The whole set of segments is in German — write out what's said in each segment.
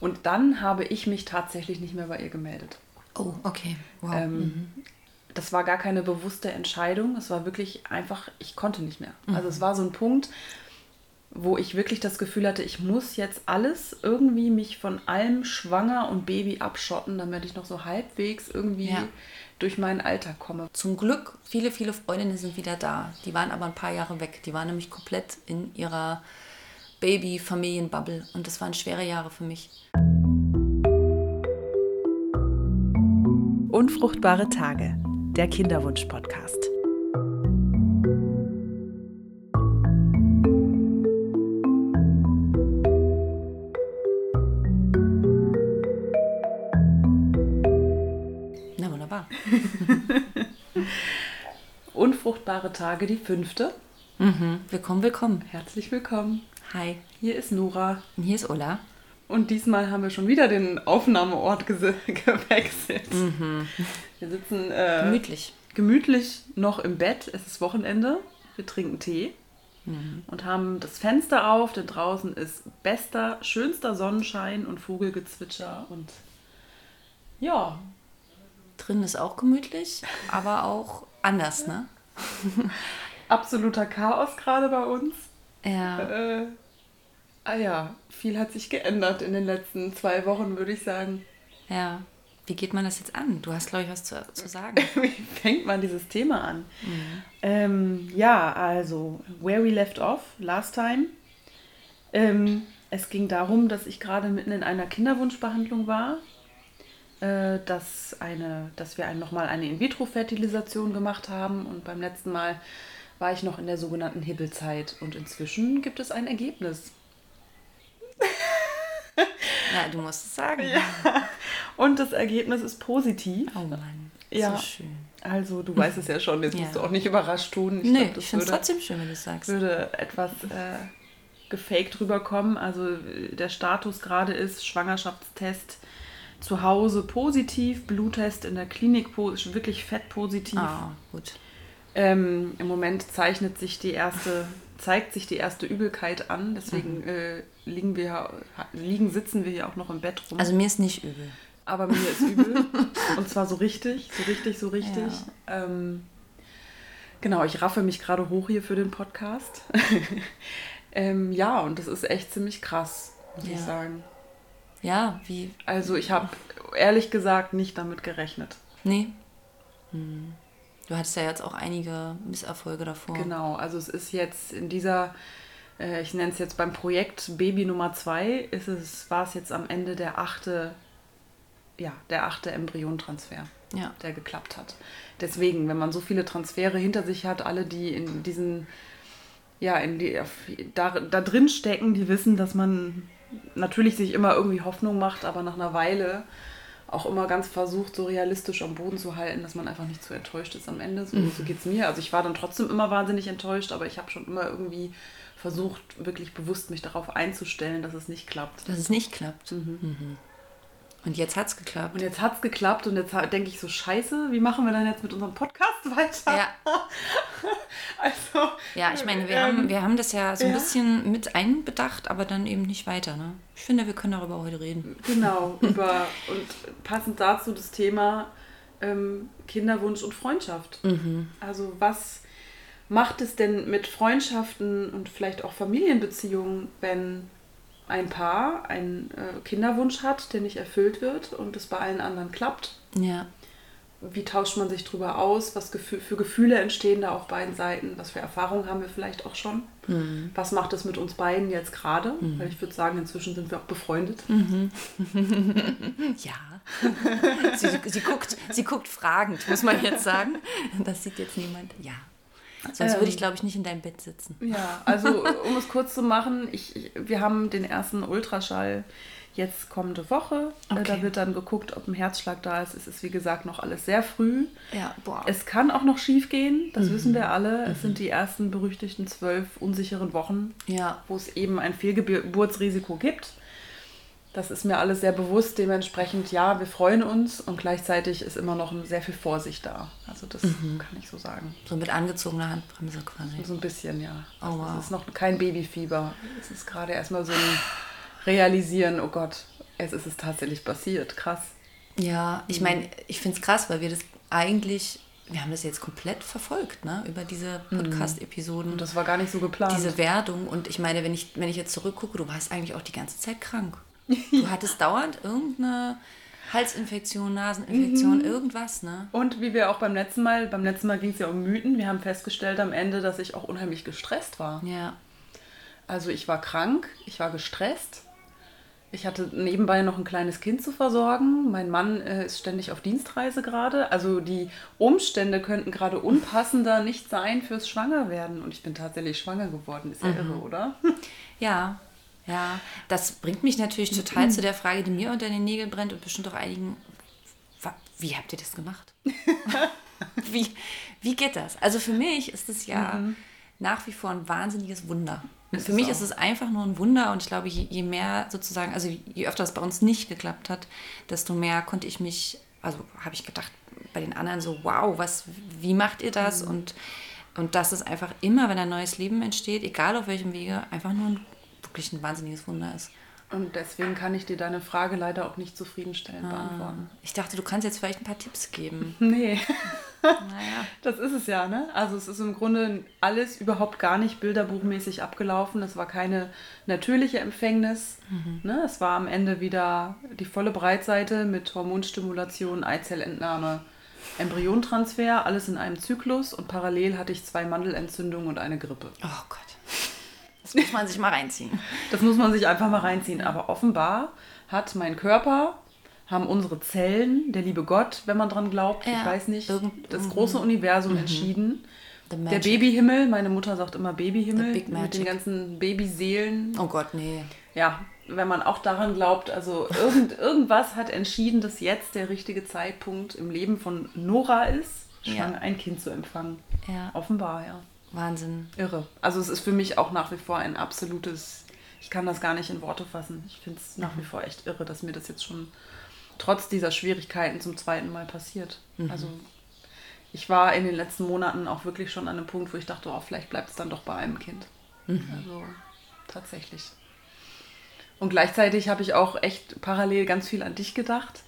Und dann habe ich mich tatsächlich nicht mehr bei ihr gemeldet. Oh, okay. Wow. Ähm, mhm. Das war gar keine bewusste Entscheidung. Es war wirklich einfach, ich konnte nicht mehr. Mhm. Also es war so ein Punkt, wo ich wirklich das Gefühl hatte, ich muss jetzt alles irgendwie mich von allem Schwanger und Baby abschotten, damit ich noch so halbwegs irgendwie Ja. durch meinen Alltag komme. Zum Glück, viele, viele Freundinnen sind wieder da. Die waren aber ein paar Jahre weg. Die waren nämlich komplett in ihrer Baby-Familienbubble. Und das waren schwere Jahre für mich. Unfruchtbare Tage, der Kinderwunsch-Podcast. Na, wunderbar. Unfruchtbare Tage, die fünfte. Mhm. Willkommen, willkommen. Herzlich willkommen. Hi. Hier ist Nora. Und hier ist Ulla. Und diesmal haben wir schon wieder den Aufnahmeort gewechselt. Wir sitzen äh, Gemütlich. gemütlich noch im Bett. Es ist Wochenende. Wir trinken Tee und haben das Fenster auf, denn draußen ist bester, schönster Sonnenschein und Vogelgezwitscher und ja, Drin ist auch gemütlich, aber auch anders, ne? absoluter Chaos gerade bei uns. Ja. Äh, ah ja, viel hat sich geändert in den letzten zwei Wochen, würde ich sagen. Ja. Wie geht man das jetzt an? Du hast, glaube ich, was zu, zu sagen. Wie fängt man dieses Thema an? Ähm, ja, also, where we left off, last time. Ähm, es ging darum, dass ich gerade mitten in einer Kinderwunschbehandlung war, äh, dass, eine, dass wir ein, nochmal eine In-vitro-Fertilisation gemacht haben und beim letzten Mal war ich noch in der sogenannten Hibbelzeit und inzwischen gibt es ein Ergebnis. Ja, du musst es sagen. Und das Ergebnis ist positiv. Oh Mann. Ja. So schön. Also, du weißt es ja schon, jetzt Ja. musst du auch nicht überrascht tun. nee, glaub, das ich finde es trotzdem schön, wenn du es sagst. würde etwas äh, gefaked rüberkommen. Also der Status gerade ist Schwangerschaftstest zu Hause positiv, Bluttest in der Klinik wirklich fett positiv. Ah, gut. Ähm, Im Moment zeichnet sich die erste, zeigt sich die erste Übelkeit an. Deswegen äh, liegen wir liegen, sitzen wir hier auch noch im Bett rum. Also mir ist nicht übel. Aber mir ist übel. Und zwar so richtig, so richtig, so richtig. Ähm, genau, ich raffe mich gerade hoch hier für den Podcast. ähm, ja, und das ist echt ziemlich krass, muss ich Ja. sagen. Ja, wie? Also ich habe ehrlich gesagt nicht damit gerechnet. Nee. Hm. Du hattest ja jetzt auch einige Misserfolge davor. Genau, also es ist jetzt in dieser, äh, ich nenne es jetzt beim Projekt Baby Nummer 2, ist es, war es jetzt am Ende der achte, ja, der achte Embryontransfer. Ja. der geklappt hat. Deswegen, wenn man so viele Transfere hinter sich hat, alle, die in diesen, ja, in die, da, da drin stecken, die wissen, dass man natürlich sich immer irgendwie Hoffnung macht, aber nach einer Weile auch immer ganz versucht, so realistisch am Boden zu halten, dass man einfach nicht zu enttäuscht ist am Ende. So, so geht es mir. Also ich war dann trotzdem immer wahnsinnig enttäuscht, aber ich habe schon immer irgendwie versucht, wirklich bewusst mich darauf einzustellen, dass es nicht klappt. Dass es nicht klappt. Mhm. Und jetzt hat es geklappt. Und jetzt hat es geklappt und jetzt denke ich so, scheiße, wie machen wir dann jetzt mit unserem Podcast weiter? Ja, Also, ja ich meine, wir, ähm, haben, wir haben das ja so ein ja. bisschen mit einbedacht, aber dann eben nicht weiter. Ne? Ich finde, wir können darüber heute reden. Genau, über und passend dazu das Thema ähm, Kinderwunsch und Freundschaft. Also was macht es denn mit Freundschaften und vielleicht auch Familienbeziehungen, wenn ein Paar einen äh, Kinderwunsch hat, der nicht erfüllt wird und es bei allen anderen klappt? Ja. Wie tauscht man sich drüber aus? Was für Gefühle entstehen da auf beiden Seiten? Was für Erfahrungen haben wir vielleicht auch schon? Was macht es mit uns beiden jetzt gerade? Weil ich würde sagen, inzwischen sind wir auch befreundet. Ja. sie, sie, guckt, sie guckt fragend, muss man jetzt sagen. Das sieht jetzt niemand. Ja. Sonst würde ich, glaube ich, nicht in deinem Bett sitzen. Ja, also um es kurz zu machen, ich, ich, wir haben den ersten Ultraschall jetzt kommende Woche. Äh, Okay. Da wird dann geguckt, ob ein Herzschlag da ist. Es ist, wie gesagt, noch alles sehr früh. Ja, boah. Es kann auch noch schief gehen, das Mhm. wissen wir alle. Es sind die ersten berüchtigten zwölf unsicheren Wochen, ja. wo es eben ein Fehlgeburtsrisiko gibt. Das ist mir alles sehr bewusst. Dementsprechend, ja, wir freuen uns und gleichzeitig ist immer noch sehr viel Vorsicht da. Also das Mhm. kann ich so sagen. So mit angezogener Handbremse quasi. So ein bisschen, ja. Oh, Also wow. Es ist noch kein Babyfieber. Es ist gerade erstmal so ein Realisieren, oh Gott, es ist es tatsächlich passiert. Krass. Ja, ich meine, ich finde es krass, weil wir das eigentlich, wir haben das jetzt komplett verfolgt, ne, über diese Podcast-Episoden. Und das war gar nicht so geplant. Diese Werdung. Und ich meine, wenn ich, wenn ich jetzt zurückgucke, du warst eigentlich auch die ganze Zeit krank. Du hattest dauernd irgendeine Halsinfektion, Naseninfektion, irgendwas, ne? Und wie wir auch beim letzten Mal, beim letzten Mal ging es ja um Mythen. Wir haben festgestellt am Ende, dass ich auch unheimlich gestresst war. Ja. Also ich war krank, ich war gestresst. Ich hatte nebenbei noch ein kleines Kind zu versorgen. Mein Mann äh, ist ständig auf Dienstreise gerade. Also die Umstände könnten gerade unpassender nicht sein fürs Schwangerwerden. Und ich bin tatsächlich schwanger geworden. Ist ja irre, oder? Ja, ja. Das bringt mich natürlich total zu der Frage, die mir unter den Nägeln brennt und bestimmt auch einigen. Wie habt ihr das gemacht? wie, wie geht das? Also für mich ist es ja nach wie vor ein wahnsinniges Wunder. Und Ist für mich auch. ist es einfach nur ein Wunder und ich glaube, je, je mehr sozusagen, also je öfter es bei uns nicht geklappt hat, desto mehr konnte ich mich, also habe ich gedacht bei den anderen so, wow, was, wie macht ihr das? Und, und dass es einfach immer, wenn ein neues Leben entsteht, egal auf welchem Wege, einfach nur ein, wirklich ein wahnsinniges Wunder ist. Und deswegen kann ich dir deine Frage leider auch nicht zufriedenstellend Ah. beantworten. Ich dachte, du kannst jetzt vielleicht ein paar Tipps geben. Nee, Naja. das ist es ja, ne? Also es ist im Grunde alles überhaupt gar nicht bilderbuchmäßig abgelaufen. Es war keine natürliche Empfängnis. Ne? Es war am Ende wieder die volle Breitseite mit Hormonstimulation, Eizellentnahme, Embryontransfer, alles in einem Zyklus und parallel hatte ich zwei Mandelentzündungen und eine Grippe. Oh Gott. Das muss man sich mal reinziehen. Das muss man sich einfach mal reinziehen. Aber offenbar hat mein Körper, haben unsere Zellen, der liebe Gott, wenn man dran glaubt, Ja, ich weiß nicht, irgend- das große Universum entschieden. The Der. Babyhimmel, meine Mutter sagt immer Babyhimmel, mit den ganzen Babyseelen. Oh Gott, nee. Ja, wenn man auch daran glaubt, also irgend, irgendwas hat entschieden, dass jetzt der richtige Zeitpunkt im Leben von Nora ist, Ja. schwanger ein Kind zu empfangen. Ja. Offenbar, ja. Wahnsinn. Irre. Also es ist für mich auch nach wie vor ein absolutes, ich kann das gar nicht in Worte fassen. Ich finde es nach wie vor echt irre, dass mir das jetzt schon trotz dieser Schwierigkeiten zum zweiten Mal passiert. Also ich war in den letzten Monaten auch wirklich schon an einem Punkt, wo ich dachte, oh, vielleicht bleibt es dann doch bei einem Kind. Also tatsächlich. Und gleichzeitig habe ich auch echt parallel ganz viel an dich gedacht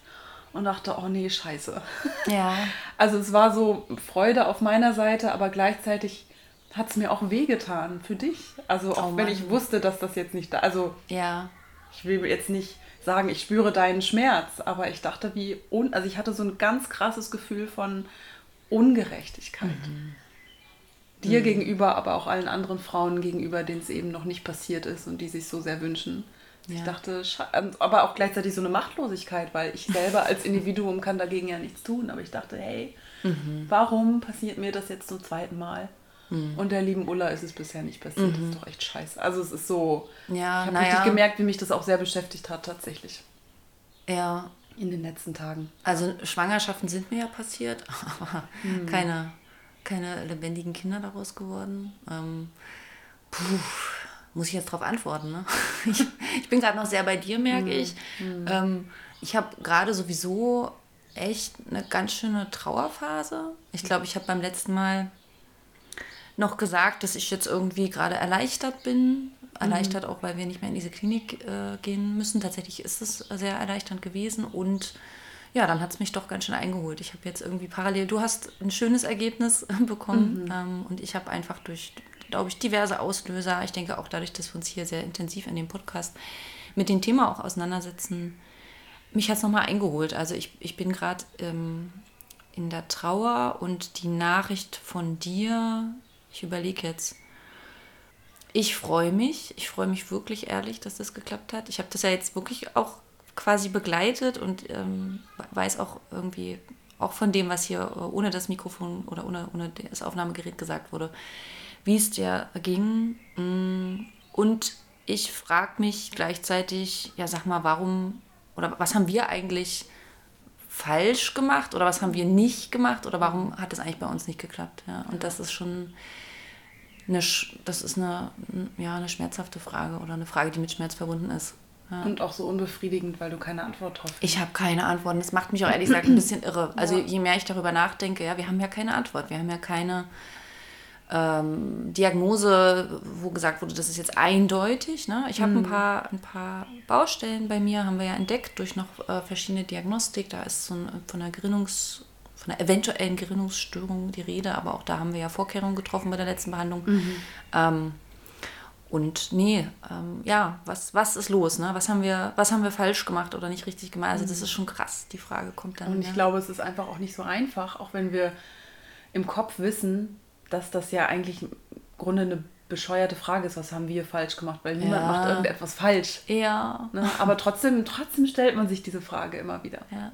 und dachte, oh nee, scheiße. Ja. Also es war so Freude auf meiner Seite, aber gleichzeitig hat es mir auch wehgetan für dich. Also auch Oh wenn ich wusste, dass das jetzt nicht da, also Ja. ich will jetzt nicht sagen, ich spüre deinen Schmerz, aber ich dachte, wie, un also ich hatte so ein ganz krasses Gefühl von Ungerechtigkeit. Mhm. Dir gegenüber, aber auch allen anderen Frauen gegenüber, denen es eben noch nicht passiert ist und die sich so sehr wünschen. Ich Ja. dachte, scha- ähm, aber auch gleichzeitig so eine Machtlosigkeit, weil ich selber als Individuum kann dagegen ja nichts tun. Aber ich dachte, hey, Mhm. warum passiert mir das jetzt zum zweiten Mal? Und der lieben Ulla ist es bisher nicht passiert. Das ist doch echt scheiße. Also es ist so, Mhm. Ja, ich habe naja. richtig gemerkt, wie mich das auch sehr beschäftigt hat tatsächlich Ja. in den letzten Tagen. Also Schwangerschaften sind mir ja passiert, aber keine, keine lebendigen Kinder daraus geworden. Ähm, puh, muss ich jetzt darauf antworten, ne? Ich, ich bin gerade noch sehr bei dir, merke ich. Ähm, ich habe gerade sowieso echt eine ganz schöne Trauerphase. Ich glaube, ich habe beim letzten Mal noch gesagt, dass ich jetzt irgendwie gerade erleichtert bin. Erleichtert auch, weil wir nicht mehr in diese Klinik äh, gehen müssen. Tatsächlich ist es sehr erleichternd gewesen und ja, dann hat es mich doch ganz schön eingeholt. Ich habe jetzt irgendwie parallel, du hast ein schönes Ergebnis bekommen ähm, und ich habe einfach durch, glaube ich, diverse Auslöser, ich denke auch dadurch, dass wir uns hier sehr intensiv in dem Podcast mit dem Thema auch auseinandersetzen, mich hat es nochmal eingeholt. Also ich, ich bin gerade ähm, in der Trauer und die Nachricht von dir, ich überlege jetzt, ich freue mich, ich freue mich wirklich ehrlich, dass das geklappt hat. Ich habe das ja jetzt wirklich auch quasi begleitet und ähm, weiß auch irgendwie, auch von dem, was hier äh, ohne das Mikrofon oder ohne, ohne das Aufnahmegerät gesagt wurde, wie es dir ging. Mm, Und ich frage mich gleichzeitig, ja sag mal, warum oder was haben wir eigentlich falsch gemacht oder was haben wir nicht gemacht oder warum hat es eigentlich bei uns nicht geklappt? Ja, und das ist schon eine, das ist eine, ja, eine schmerzhafte Frage oder eine Frage, die mit Schmerz verbunden ist. Ja. Und auch so unbefriedigend, weil du keine Antwort drauf hast. Ich habe keine Antworten. Das macht mich auch ehrlich gesagt ein bisschen irre. Also je mehr ich darüber nachdenke, ja, wir haben ja keine Antwort. Wir haben ja keine, ähm, Diagnose, wo gesagt wurde, das ist jetzt eindeutig. Ne? Ich habe ein, paar, ein paar Baustellen bei mir, haben wir ja entdeckt durch noch äh, verschiedene Diagnostik. Da ist so ein, von einer Gerinnungs- von einer eventuellen Gerinnungsstörung die Rede, aber auch da haben wir ja Vorkehrungen getroffen bei der letzten Behandlung. Ähm, und nee, ähm, ja, was, was ist los? Ne? Was, haben wir, was haben wir falsch gemacht oder nicht richtig gemacht? Also das ist schon krass, die Frage kommt dann. Und ich ja. glaube, es ist einfach auch nicht so einfach, auch wenn wir im Kopf wissen, dass das ja eigentlich im Grunde eine bescheuerte Frage ist, was haben wir falsch gemacht, weil niemand Ja. macht irgendetwas falsch. ja, Ne? Aber trotzdem, trotzdem stellt man sich diese Frage immer wieder. ja.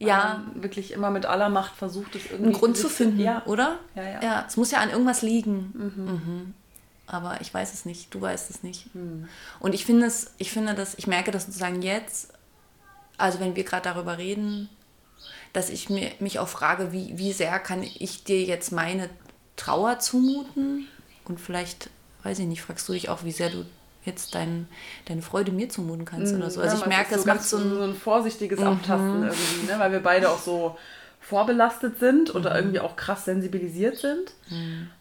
Weil Ja, wirklich immer mit aller Macht versucht, es irgendwie einen Grund zu finden, Ja, oder? Ja, ja. Ja, es muss ja an irgendwas liegen. Mhm. Aber ich weiß es nicht, du weißt es nicht. Hm. Und ich finde es, ich finde das, ich merke das sozusagen jetzt, also wenn wir gerade darüber reden, dass ich mir, mich auch frage, wie, wie sehr kann ich dir jetzt meine Trauer zumuten? Und vielleicht, weiß ich nicht, fragst du dich auch, wie sehr du jetzt dein, deine Freude mir zumuten kannst oder so. Also ich man merke, es macht ganz so ein, Mhm. so ein vorsichtiges Abtasten irgendwie, ne? weil wir beide auch so vorbelastet sind oder Mhm. irgendwie auch krass sensibilisiert sind.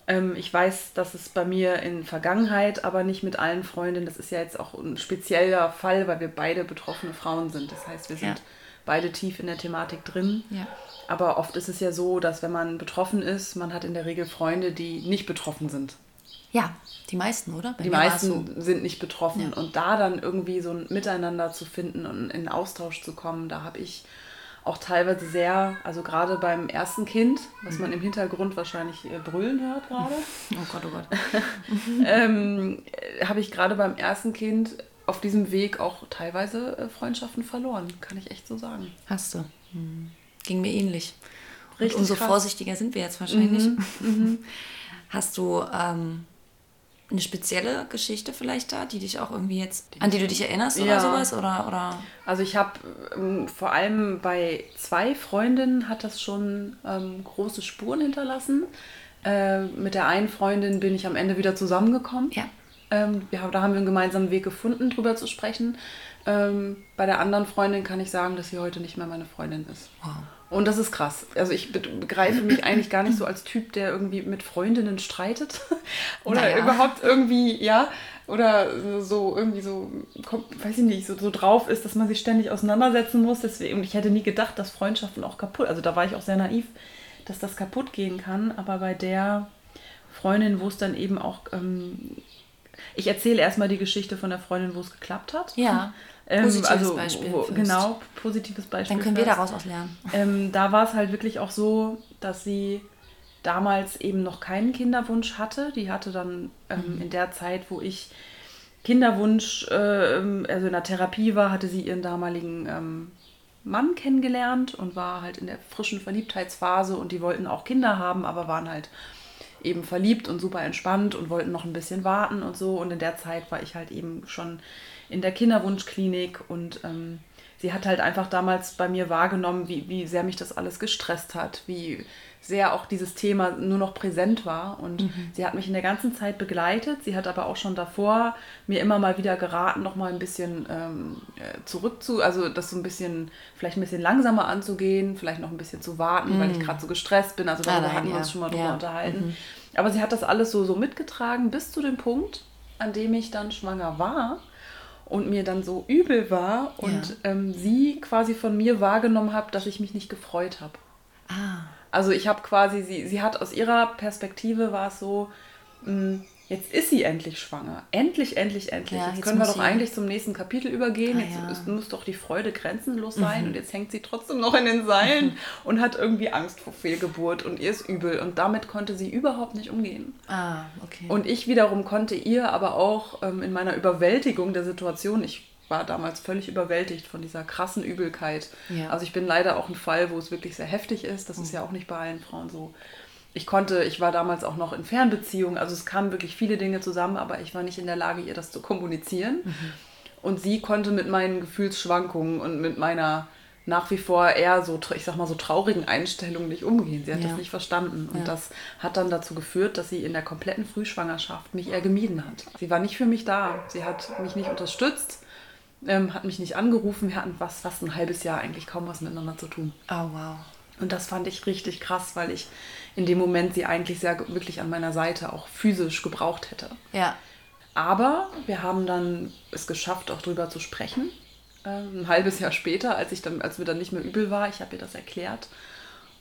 Ähm, ich weiß, dass es bei mir in Vergangenheit, aber nicht mit allen Freundinnen, das ist ja jetzt auch ein spezieller Fall, weil wir beide betroffene Frauen sind. Das heißt, wir sind Ja. Beide tief in der Thematik drin. Ja. Aber oft ist es ja so, dass wenn man betroffen ist, man hat in der Regel Freunde, die nicht betroffen sind. ja, die meisten, oder? Bei Die meisten sind nicht betroffen. Ja. Und da dann irgendwie so ein Miteinander zu finden und in Austausch zu kommen, da habe ich auch teilweise sehr, also gerade beim ersten Kind, was Mhm. man im Hintergrund wahrscheinlich äh, brüllen hört gerade, Oh Gott, oh Gott. ähm, äh, habe ich gerade beim ersten Kind auf diesem Weg auch teilweise äh, Freundschaften verloren, kann ich echt so sagen. Hast du. Hm. Ging mir ähnlich. Und Richtig umso krass. vorsichtiger sind wir jetzt wahrscheinlich. Hast du ähm, eine spezielle Geschichte vielleicht da, die dich auch irgendwie jetzt, an die du dich erinnerst oder Ja. sowas? Oder, oder? Also ich habe ähm, vor allem bei zwei Freundinnen hat das schon ähm, große Spuren hinterlassen. Äh, mit der einen Freundin bin ich am Ende wieder zusammengekommen. Ja. Ähm, haben- da haben wir einen gemeinsamen Weg gefunden, drüber zu sprechen. Ähm, bei der anderen Freundin kann ich sagen, dass sie heute nicht mehr meine Freundin ist. Wow. Und das ist krass. Also ich be- begreife mich eigentlich gar nicht so als Typ, der irgendwie mit Freundinnen streitet. Oder Naja. überhaupt irgendwie, ja, oder so irgendwie so, weiß ich nicht, so, so drauf ist, dass man sich ständig auseinandersetzen muss. Deswegen, ich hätte nie gedacht, dass Freundschaften auch kaputt, also da war ich auch sehr naiv, dass das kaputt gehen kann. Aber bei der Freundin, wo es dann eben auch, ähm, ich erzähle erstmal die Geschichte von der Freundin, wo es geklappt hat. Ja. Ähm, Positives also, Beispiel Wo, genau, positives Beispiel. Dann können wir daraus was lernen. Ähm, da war es halt wirklich auch so, dass sie damals eben noch keinen Kinderwunsch hatte. Die hatte dann ähm, in der Zeit, wo ich Kinderwunsch, äh, also in der Therapie war, hatte sie ihren damaligen ähm, Mann kennengelernt und war halt in der frischen Verliebtheitsphase und die wollten auch Kinder haben, aber waren halt eben verliebt und super entspannt und wollten noch ein bisschen warten und so. Und in der Zeit war ich halt eben schon in der Kinderwunschklinik und ähm, sie hat halt einfach damals bei mir wahrgenommen, wie, wie sehr mich das alles gestresst hat, wie sehr auch dieses Thema nur noch präsent war. Und sie hat mich in der ganzen Zeit begleitet. Sie hat aber auch schon davor mir immer mal wieder geraten, noch mal ein bisschen ähm, äh, zurück zu, also das so ein bisschen, vielleicht ein bisschen langsamer anzugehen, vielleicht noch ein bisschen zu warten, weil ich gerade so gestresst bin. Also darüber nein, hatten wir ja. uns schon mal drüber Ja. unterhalten. Aber sie hat das alles so, so mitgetragen bis zu dem Punkt, an dem ich dann schwanger war und mir dann so übel war und Ja. ähm, sie quasi von mir wahrgenommen hat, dass ich mich nicht gefreut habe. Ah. Also ich habe quasi, sie, sie hat aus ihrer Perspektive war es so, mh, jetzt ist sie endlich schwanger. Endlich, endlich, endlich. Ja, jetzt, jetzt können wir doch eigentlich zum nächsten Kapitel übergehen. Ah, jetzt ja. Mhm. muss doch die Freude grenzenlos sein und jetzt hängt sie trotzdem noch in den Seilen und hat irgendwie Angst vor Fehlgeburt und ihr ist übel und damit konnte sie überhaupt nicht umgehen. Ah, okay. Und ich wiederum konnte ihr aber auch ähm, in meiner Überwältigung der Situation, ich war damals völlig überwältigt von dieser krassen Übelkeit. Ja. Also ich bin leider auch ein Fall, wo es wirklich sehr heftig ist. Das ist ja auch nicht bei allen Frauen so. Ich konnte, ich war damals auch noch in Fernbeziehungen, also es kamen wirklich viele Dinge zusammen, aber ich war nicht in der Lage, ihr das zu kommunizieren. Und sie konnte mit meinen Gefühlsschwankungen und mit meiner nach wie vor eher so, ich sag mal, so traurigen Einstellung nicht umgehen. Sie hat Ja. das nicht verstanden. Und Ja. das hat dann dazu geführt, dass sie in der kompletten Frühschwangerschaft mich eher gemieden hat. Sie war nicht für mich da. Sie hat mich nicht unterstützt, ähm, hat mich nicht angerufen. Wir hatten was, fast ein halbes Jahr eigentlich kaum was miteinander zu tun. oh, wow. Und das fand ich richtig krass, weil ich in dem Moment sie eigentlich sehr wirklich an meiner Seite auch physisch gebraucht hätte. Ja. Aber wir haben dann es geschafft, auch drüber zu sprechen. Ähm, ein halbes Jahr später, als, ich dann, als mir dann nicht mehr übel war, ich habe ihr das erklärt.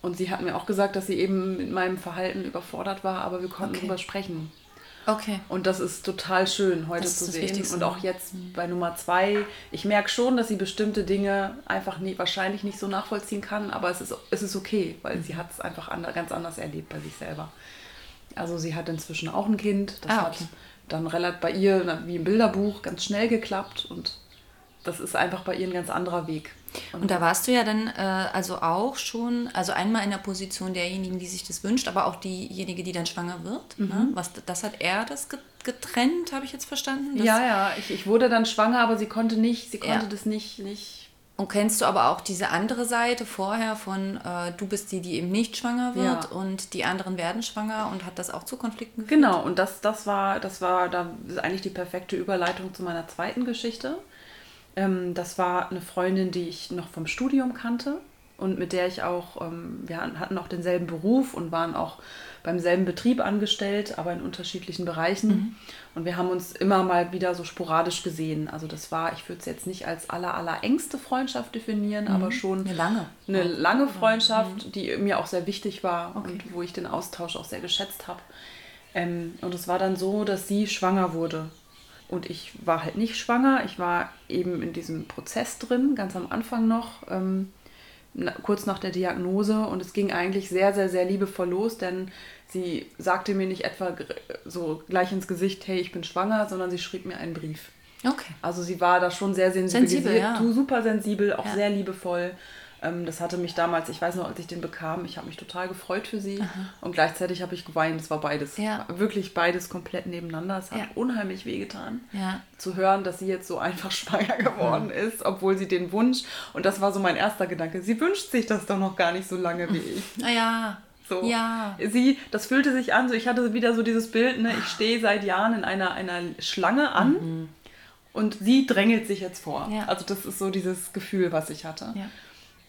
Und sie hat mir auch gesagt, dass sie eben mit meinem Verhalten überfordert war, aber wir konnten Okay. drüber sprechen. Okay. Und das ist total schön heute zu sehen. Und auch jetzt bei Nummer zwei, ich merke schon, dass sie bestimmte Dinge einfach nie, wahrscheinlich nicht so nachvollziehen kann, aber es ist, es ist okay, weil sie hat es einfach ander, ganz anders erlebt bei sich selber. Also sie hat inzwischen auch ein Kind. Das Ah, hat okay. dann relativ bei ihr, wie im Bilderbuch, ganz schnell geklappt und das ist einfach bei ihr ein ganz anderer Weg. Und da warst du ja dann äh, also auch schon, also einmal in der Position derjenigen, die sich das wünscht, aber auch diejenige, die dann schwanger wird. Mhm. Ne? Was, das hat er das ge- getrennt, habe ich jetzt verstanden? Das, ja, ja, ich, ich wurde dann schwanger, aber sie konnte nicht, sie konnte Ja. das nicht, nicht Und kennst du aber auch diese andere Seite vorher von, äh, du bist die, die eben nicht schwanger wird Ja. und die anderen werden schwanger und hat das auch zu Konflikten geführt? Genau, und das, das war, das war da ist eigentlich die perfekte Überleitung zu meiner zweiten Geschichte. Ähm, das war eine Freundin, die ich noch vom Studium kannte und mit der ich auch, ähm, wir hatten auch denselben Beruf und waren auch beim selben Betrieb angestellt, aber in unterschiedlichen Bereichen. Und wir haben uns immer mal wieder so sporadisch gesehen. Also das war, ich würde es jetzt nicht als aller, aller engste Freundschaft definieren, aber schon Eine lange. eine lange Freundschaft, die mir auch sehr wichtig war und wo ich den Austausch auch sehr geschätzt habe. Ähm, und es war dann so, dass sie schwanger wurde. Und ich war halt nicht schwanger. Ich war eben in diesem Prozess drin, ganz am Anfang noch, ähm, na, kurz nach der Diagnose. Und es ging eigentlich sehr, sehr, sehr liebevoll los, denn sie sagte mir nicht etwa so gleich ins Gesicht, hey, ich bin schwanger, sondern sie schrieb mir einen Brief. Okay. Also sie war da schon sehr sensibilisiert, Sensibel, ja. super sensibel, auch Ja. sehr liebevoll. Ähm, das hatte mich damals, ich weiß noch, als ich den bekam, ich habe mich total gefreut für sie und gleichzeitig habe ich geweint. Es war beides, Ja. War wirklich beides komplett nebeneinander. Es hat Ja. unheimlich wehgetan Ja. zu hören, dass sie jetzt so einfach schwanger geworden ist, obwohl sie den Wunsch, und das war so mein erster Gedanke, sie wünscht sich das doch noch gar nicht so lange wie ich. Naja. So. Ja. Sie, das fühlte sich an, so ich hatte wieder so dieses Bild, ne, ich stehe seit Jahren in einer, einer Schlange an und sie drängelt sich jetzt vor. Mhm. Ja. Also das ist so dieses Gefühl, was ich hatte. Ja.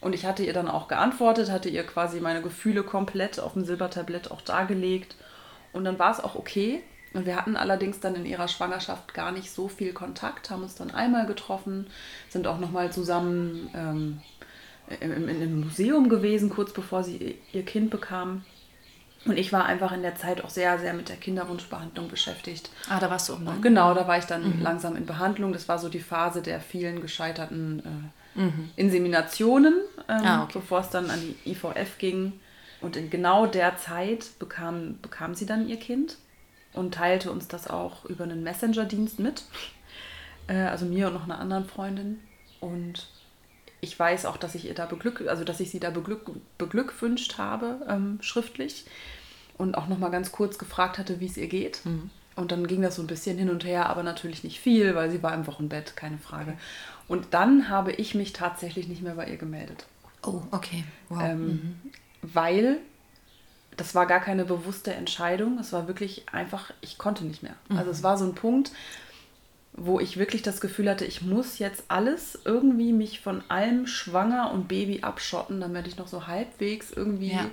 Und ich hatte ihr dann auch geantwortet, hatte ihr quasi meine Gefühle komplett auf dem Silbertablett auch dargelegt. Und dann war es auch okay. Und wir hatten allerdings dann in ihrer Schwangerschaft gar nicht so viel Kontakt, haben uns dann einmal getroffen, sind auch nochmal zusammen ähm, im, im, in einem Museum gewesen, kurz bevor sie ihr Kind bekam. Und ich war einfach in der Zeit auch sehr, sehr mit der Kinderwunschbehandlung beschäftigt. Ah, da warst du auch noch. Genau, da war ich dann langsam in Behandlung. Das war so die Phase der vielen gescheiterten äh, Inseminationen, ähm, Ah, okay. bevor es dann an die IVF ging. Und in genau der Zeit bekam, bekam sie dann ihr Kind und teilte uns das auch über einen Messenger-Dienst mit. Äh, also mir und noch einer anderen Freundin. Und ich weiß auch, dass ich ihr da beglück, also dass ich sie da beglück, beglückwünscht habe, ähm, schriftlich. Und auch noch mal ganz kurz gefragt hatte, wie es ihr geht. Und dann ging das so ein bisschen hin und her, aber natürlich nicht viel, weil sie war im Wochenbett, keine Frage. Und dann habe ich mich tatsächlich nicht mehr bei ihr gemeldet. Oh, okay. Wow. Ähm, Weil das war gar keine bewusste Entscheidung. Es war wirklich einfach, ich konnte nicht mehr. Also es war so ein Punkt, wo ich wirklich das Gefühl hatte, ich muss jetzt alles irgendwie mich von allem Schwanger und Baby abschotten, damit ich noch so halbwegs irgendwie Ja.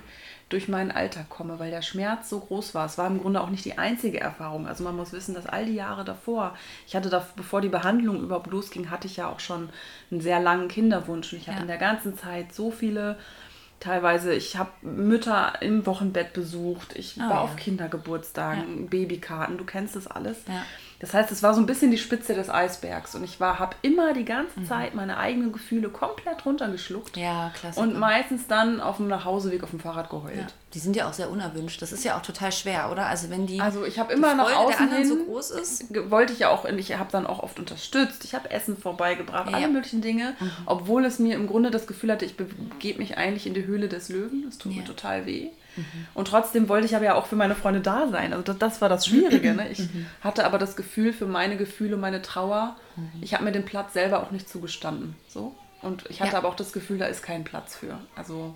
Durch meinen Alltag komme, weil der Schmerz so groß war. Es war im Grunde auch nicht die einzige Erfahrung. Also man muss wissen, dass all die Jahre davor, ich hatte da, bevor die Behandlung überhaupt losging, hatte ich ja auch schon einen sehr langen Kinderwunsch. Und ich hatte Ja. in der ganzen Zeit so viele Teilweise, ich habe Mütter im Wochenbett besucht, ich Ah, war ja. auf Kindergeburtstagen, Babykarten, du kennst das alles. Ja. Das heißt, es war so ein bisschen die Spitze des Eisbergs und ich habe immer die ganze Mhm. Zeit meine eigenen Gefühle komplett runtergeschluckt ja, klasse. und meistens dann auf dem Nachhauseweg auf dem Fahrrad geheult. ja. Die sind ja auch sehr unerwünscht. Das ist ja auch total schwer, oder? Also wenn die, Also ich habe die immer nach Freude der außen anderen hin, so groß ist. wollte ich ja auch, ich habe dann auch oft unterstützt, ich habe Essen vorbeigebracht, Ja, alle ja. möglichen Dinge, obwohl es mir im Grunde das Gefühl hatte, ich begebe mich eigentlich in die Höhle des Löwen, das tut Ja. mir total weh. Und trotzdem wollte ich aber ja auch für meine Freunde da sein. Also das, das war das Schwierige. Ne? Ich hatte aber das Gefühl für meine Gefühle, meine Trauer, ich habe mir den Platz selber auch nicht zugestanden. So. Und ich hatte aber auch das Gefühl, da ist kein Platz für. Also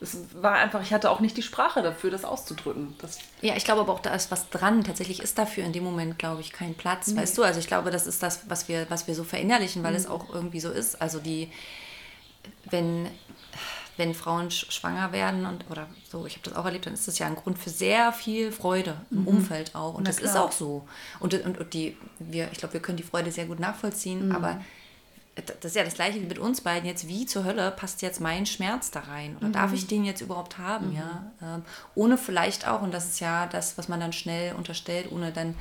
es war einfach, ich hatte auch nicht die Sprache dafür, das auszudrücken. Das Ja, ich glaube aber auch, da ist was dran. Tatsächlich ist dafür in dem Moment, glaube ich, kein Platz. Weißt du, also ich glaube, das ist das, was wir, was wir so verinnerlichen, weil es auch irgendwie so ist. Also die, wenn, wenn Frauen schwanger werden und oder so, ich habe das auch erlebt, dann ist das ja ein Grund für sehr viel Freude im mhm. Umfeld auch. Und Na das klar. ist auch so. Und, und, und die, wir, ich glaube, wir können die Freude sehr gut nachvollziehen, mhm. aber das ist ja das gleiche wie mit uns beiden jetzt. Wie zur Hölle passt jetzt mein Schmerz da rein? Oder mhm. darf ich den jetzt überhaupt haben? Mhm. Ja? Ähm, ohne vielleicht auch, und das ist ja das, was man dann schnell unterstellt, ohne dann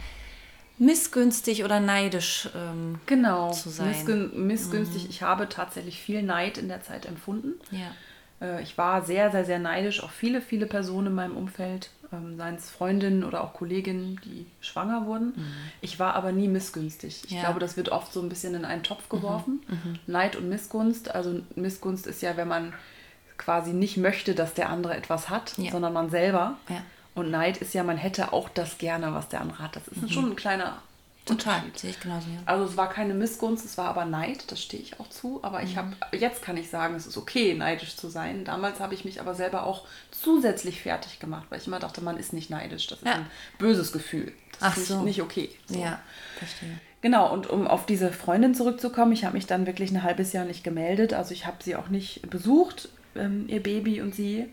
missgünstig oder neidisch ähm, genau. zu sein. Missgün missgünstig. Mhm. Ich habe tatsächlich viel Neid in der Zeit empfunden. Ja. Äh, ich war sehr, sehr, sehr neidisch auf viele, viele Personen in meinem Umfeld, ähm, seien es Freundinnen oder auch Kolleginnen, die schwanger wurden. Mhm. Ich war aber nie missgünstig. Ich ja. glaube, das wird oft so ein bisschen in einen Topf mhm. geworfen. Mhm. Neid und Missgunst. Also Missgunst ist ja, wenn man quasi nicht möchte, dass der andere etwas hat, ja. sondern man selber. Ja. Und Neid ist ja, man hätte auch das gerne, was der andere hat. Das ist mhm. schon ein kleiner Total, sehe ich genauso. Ja. Also es war keine Missgunst, es war aber Neid, das stehe ich auch zu. Aber ich habe, jetzt kann ich sagen, es ist okay, neidisch zu sein. Damals habe ich mich aber selber auch zusätzlich fertig gemacht, weil ich immer dachte, man ist nicht neidisch. Das ist ja. ein böses Gefühl. Das Ach ist so. nicht, okay. So. Ja, verstehe. Genau, und um auf diese Freundin zurückzukommen, ich habe mich dann wirklich ein halbes Jahr nicht gemeldet. Also ich habe sie auch nicht besucht, ähm, ihr Baby und sie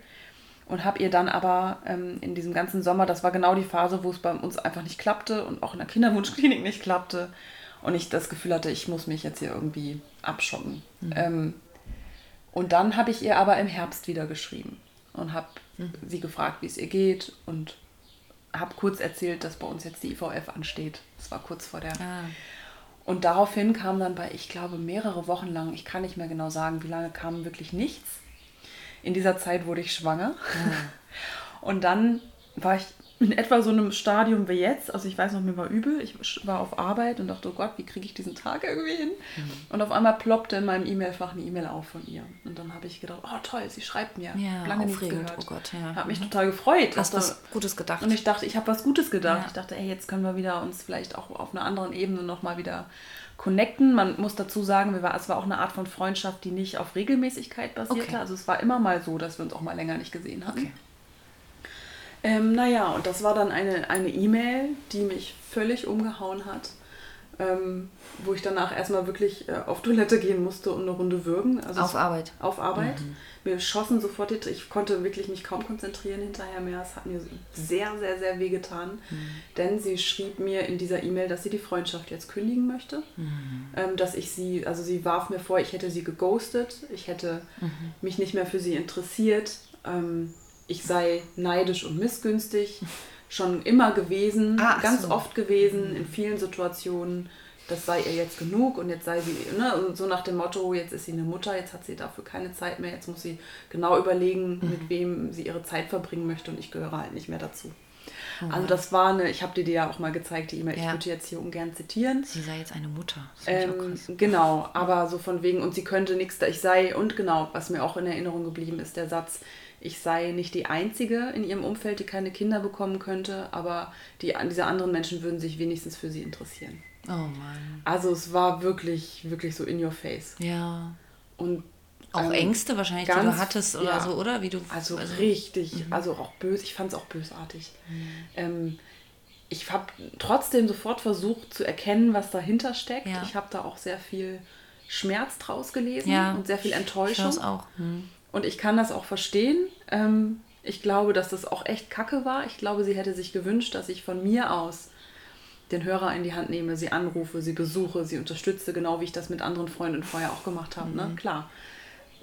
und habe ihr dann aber ähm, in diesem ganzen Sommer, das war genau die Phase, wo es bei uns einfach nicht klappte und auch in der Kinderwunschklinik nicht klappte und ich das Gefühl hatte, ich muss mich jetzt hier irgendwie abschotten. Mhm. Ähm, und dann habe ich ihr aber im Herbst wieder geschrieben und habe mhm. sie gefragt, wie es ihr geht und habe kurz erzählt, dass bei uns jetzt die IVF ansteht. Das war kurz vor der. Ah. Und daraufhin kam dann bei, ich glaube, mehrere Wochen lang, ich kann nicht mehr genau sagen, wie lange kam wirklich nichts in dieser Zeit wurde ich schwanger. Ja. Und dann war ich in etwa so einem Stadium wie jetzt. Also ich weiß noch, mir war übel. Ich war auf Arbeit und dachte, oh Gott, wie kriege ich diesen Tag irgendwie hin? Mhm. Und auf einmal ploppte in meinem E-Mail-Fach eine E-Mail auf von ihr. Und dann habe ich gedacht, oh toll, sie schreibt mir. Ja, Lange nicht gehört. Oh Gott, ja. Habe mich mhm. total gefreut. Hast was Gutes gedacht. Und ich dachte, ich habe was Gutes gedacht. Ja. Ich dachte, ey, jetzt können wir wieder uns vielleicht auch auf einer anderen Ebene nochmal wieder connecten. Man muss dazu sagen, wir war, es war auch eine Art von Freundschaft, die nicht auf Regelmäßigkeit basierte. Okay. Also es war immer mal so, dass wir uns auch mal länger nicht gesehen hatten. Okay. Ähm, naja, und das war dann eine E-Mail, die mich völlig umgehauen hat ähm, wo ich danach erstmal wirklich äh, auf Toilette gehen musste und eine Runde würgen. Also auf Arbeit. Auf Arbeit. Mhm. Mir schossen sofort die, ich konnte wirklich mich kaum konzentrieren hinterher mehr. Es hat mir sehr, sehr, sehr weh getan. Mhm. Denn sie schrieb mir in dieser E-Mail, dass sie die Freundschaft jetzt kündigen möchte. Mhm. Ähm, dass ich sie, also sie warf mir vor, ich hätte sie geghostet, ich hätte mhm. mich nicht mehr für sie interessiert, ähm, ich sei neidisch und missgünstig. schon immer gewesen, ah, ganz so. oft gewesen, in vielen Situationen. Das sei ihr jetzt genug und jetzt sei sie, ne, so nach dem Motto, jetzt ist sie eine Mutter, jetzt hat sie dafür keine Zeit mehr, jetzt muss sie genau überlegen, mhm. mit wem sie ihre Zeit verbringen möchte und ich gehöre halt nicht mehr dazu. Oh, also das war eine, ich habe dir die ja auch mal gezeigt, die E-Mail, ja. ich würde jetzt hier ungern zitieren. Sie sei jetzt eine Mutter. Ähm, genau, aber so von wegen, und sie könnte nichts, da ich sei, und genau, was mir auch in Erinnerung geblieben ist, der Satz, ich sei nicht die Einzige in ihrem Umfeld, die keine Kinder bekommen könnte, aber die, diese anderen Menschen würden sich wenigstens für sie interessieren. Oh Mann. Also es war wirklich, wirklich so in your face. Ja. Und auch ähm, Ängste wahrscheinlich, ganz, die du hattest oder ja, so, oder? Wie du, also, also richtig, mhm. also auch böse, ich fand es auch bösartig. Mhm. Ähm, ich habe trotzdem sofort versucht zu erkennen, was dahinter steckt. Ja. Ich habe da auch sehr viel Schmerz draus gelesen ja. und sehr viel Enttäuschung. Ich auch. Mhm. Und ich kann das auch verstehen. Ähm, ich glaube, dass das auch echt kacke war. Ich glaube, sie hätte sich gewünscht, dass ich von mir aus den Hörer in die Hand nehme, sie anrufe, sie besuche, sie unterstütze, genau wie ich das mit anderen Freunden vorher auch gemacht habe. Ne? Mhm. Ne? Klar.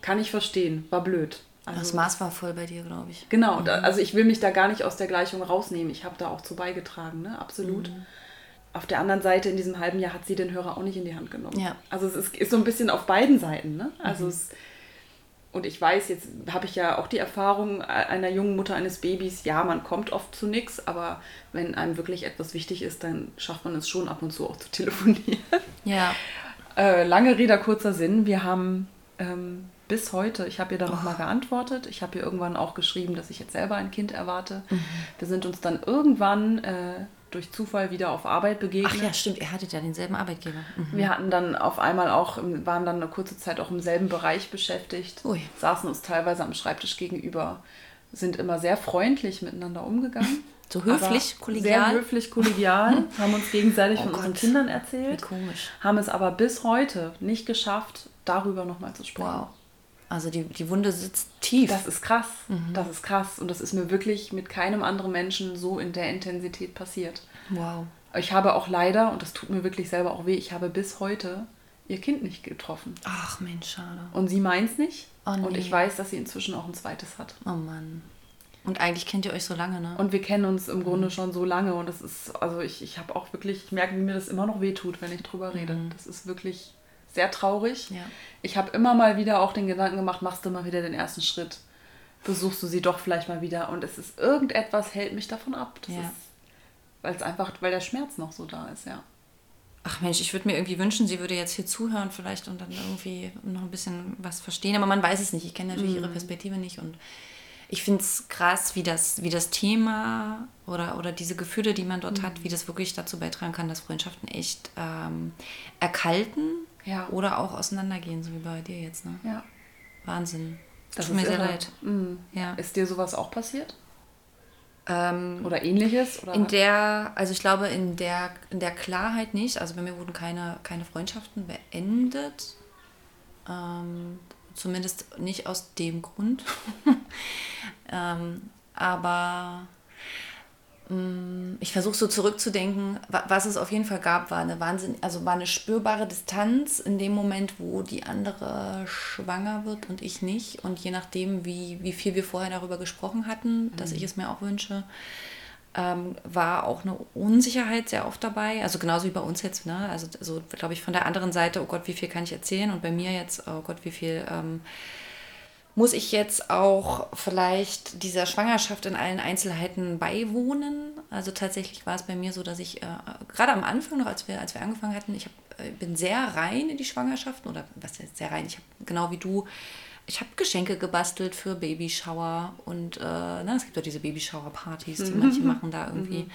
Kann ich verstehen. War blöd. Also, das Maß war voll bei dir, glaube ich. Genau, mhm. da, also ich will mich da gar nicht aus der Gleichung rausnehmen. Ich habe da auch zu beigetragen, ne? absolut. Mhm. Auf der anderen Seite, in diesem halben Jahr hat sie den Hörer auch nicht in die Hand genommen. Ja. Also es ist, ist so ein bisschen auf beiden Seiten. Ne? Also mhm. es und ich weiß, jetzt habe ich ja auch die Erfahrung einer jungen Mutter eines Babys, ja, man kommt oft zu nichts, aber wenn einem wirklich etwas wichtig ist, dann schafft man es schon ab und zu auch zu telefonieren. Ja. Äh, lange Rede, kurzer Sinn. Wir haben ähm, bis heute, ich habe ihr da oh. nochmal geantwortet. Ich habe ihr irgendwann auch geschrieben, dass ich jetzt selber ein Kind erwarte. Mhm. Wir sind uns dann irgendwann äh, durch Zufall wieder auf Arbeit begegnet. Ach ja, stimmt, ihr hattet ja denselben Arbeitgeber. Mhm. Wir hatten dann auf einmal auch, waren dann eine kurze Zeit auch im selben Bereich beschäftigt, Ui. saßen uns teilweise am Schreibtisch gegenüber, sind immer sehr freundlich miteinander umgegangen. So höflich, kollegial? Sehr höflich, kollegial, haben uns gegenseitig oh von Gott. unseren Kindern erzählt. Wie komisch. Haben es aber bis heute nicht geschafft, darüber nochmal zu sprechen. Wow. Also die, die Wunde sitzt tief. Das ist krass. Das ist krass. Und das ist mir wirklich mit keinem anderen Menschen so in der Intensität passiert. wow. Ich habe auch leider, und das tut mir wirklich selber auch weh, ich habe bis heute ihr Kind nicht getroffen. Ach Mensch, schade. Und sie meint's nicht. Oh, Und nee. ich weiß, dass sie inzwischen auch ein zweites hat. Oh Mann. Und eigentlich kennt ihr euch so lange, ne? Und wir kennen uns im Grunde schon so lange. Und das ist, also ich, ich habe auch wirklich, ich merke, wie mir das immer noch wehtut, wenn ich drüber rede. Das ist wirklich sehr traurig. Ja. Ich habe immer mal wieder auch den Gedanken gemacht, machst du mal wieder den ersten Schritt. Besuchst du sie doch vielleicht mal wieder. Und es ist irgendetwas hält mich davon ab. Das Ja. ist, weil es einfach, weil der Schmerz noch so da ist, ja. Ach Mensch, ich würde mir irgendwie wünschen, sie würde jetzt hier zuhören vielleicht und dann irgendwie noch ein bisschen was verstehen. Aber man weiß es nicht. Ich kenne natürlich ihre Perspektive nicht. Und ich finde es krass, wie das, wie das Thema oder, oder diese Gefühle, die man dort hat, wie das wirklich dazu beitragen kann, dass Freundschaften echt ähm, erkalten Ja. oder auch auseinandergehen, so wie bei dir jetzt. Ne? ja. Wahnsinn. Das Tut mir sehr leid. Mhm. Ja. Ist dir sowas auch passiert? Ähm, Oder ähnliches? Oder? In der, also ich glaube, in der, in der Klarheit nicht. Also bei mir wurden keine, keine Freundschaften beendet. Ähm, zumindest nicht aus dem Grund. ähm, aber ich versuche so zurückzudenken, wa- was es auf jeden Fall gab, war eine Wahnsinn, also war eine spürbare Distanz in dem Moment, wo die andere schwanger wird und ich nicht. Und je nachdem, wie, wie viel wir vorher darüber gesprochen hatten, dass ich es mir auch wünsche, ähm, war auch eine Unsicherheit sehr oft dabei. Also genauso wie bei uns jetzt, ne? Also so, glaube ich, von der anderen Seite, oh Gott, wie viel kann ich erzählen? Und bei mir jetzt, oh Gott, wie viel ähm, muss ich jetzt auch vielleicht dieser Schwangerschaft in allen Einzelheiten beiwohnen? Also tatsächlich war es bei mir so, dass ich äh, gerade am Anfang noch, als wir, als wir angefangen hatten, ich hab, äh, bin sehr rein in die Schwangerschaften oder was heißt sehr rein? Ich habe genau wie du, ich habe Geschenke gebastelt für Babyshower und äh, na, es gibt ja diese Babyshower-Partys, die manche machen da irgendwie.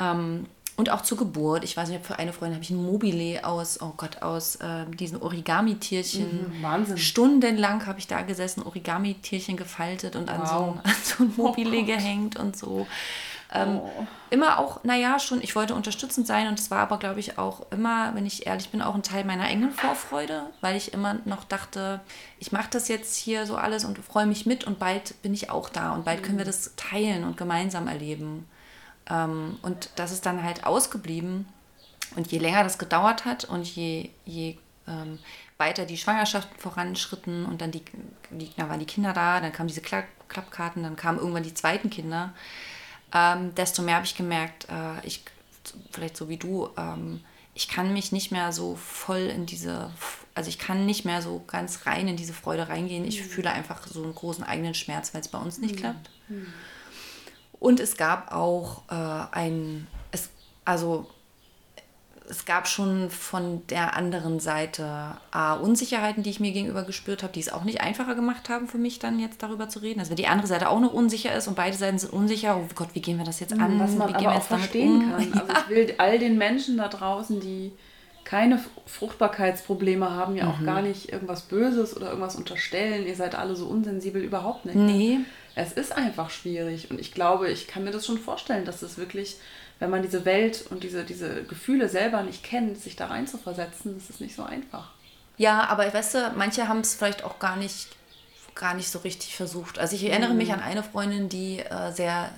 Ähm, und auch zur Geburt. Ich weiß nicht, für eine Freundin habe ich ein Mobile aus, oh Gott, aus äh, diesen Origami-Tierchen. Mhm, Wahnsinn. Stundenlang habe ich da gesessen, Origami-Tierchen gefaltet und an, so Wow. ein, an so ein Mobile gehängt und so. Ähm, Oh. Immer auch, naja, schon, ich wollte unterstützend sein und es war aber, glaube ich, auch immer, wenn ich ehrlich bin, auch ein Teil meiner eigenen Vorfreude, weil ich immer noch dachte, ich mache das jetzt hier so alles und freue mich mit und bald bin ich auch da und bald können wir das teilen und gemeinsam erleben. Ähm, und das ist dann halt ausgeblieben. Und je länger das gedauert hat und je, je ähm, weiter die Schwangerschaften voranschritten und dann die, die, dann waren die Kinder da, dann kamen diese Klapp Klappkarten, dann kamen irgendwann die zweiten Kinder, ähm, desto mehr habe ich gemerkt, äh, ich, vielleicht so wie du, ähm, ich kann mich nicht mehr so voll in diese, also ich kann nicht mehr so ganz rein in diese Freude reingehen. Ich fühle einfach so einen großen eigenen Schmerz, weil es bei uns nicht klappt. Und es gab auch äh, ein, es, also es gab schon von der anderen Seite A, Unsicherheiten, die ich mir gegenüber gespürt habe, die es auch nicht einfacher gemacht haben für mich dann jetzt darüber zu reden. Also wenn die andere Seite auch noch unsicher ist und beide Seiten sind unsicher, oh Gott, wie gehen wir das jetzt an? Was man wie gehen aber wir auch verstehen kann. Also ich will all den Menschen da draußen, die keine Fruchtbarkeitsprobleme haben, ja auch Mhm. gar nicht irgendwas Böses oder irgendwas unterstellen. Ihr seid alle so unsensibel, überhaupt nicht. Nee, Es ist einfach schwierig und ich glaube, ich kann mir das schon vorstellen, dass es wirklich, wenn man diese Welt und diese, diese Gefühle selber nicht kennt, sich da rein zu versetzen, das ist nicht so einfach. Ja, aber weißt du, manche haben es vielleicht auch gar nicht, gar nicht so richtig versucht. Also ich erinnere mich an eine Freundin, die äh, sehr,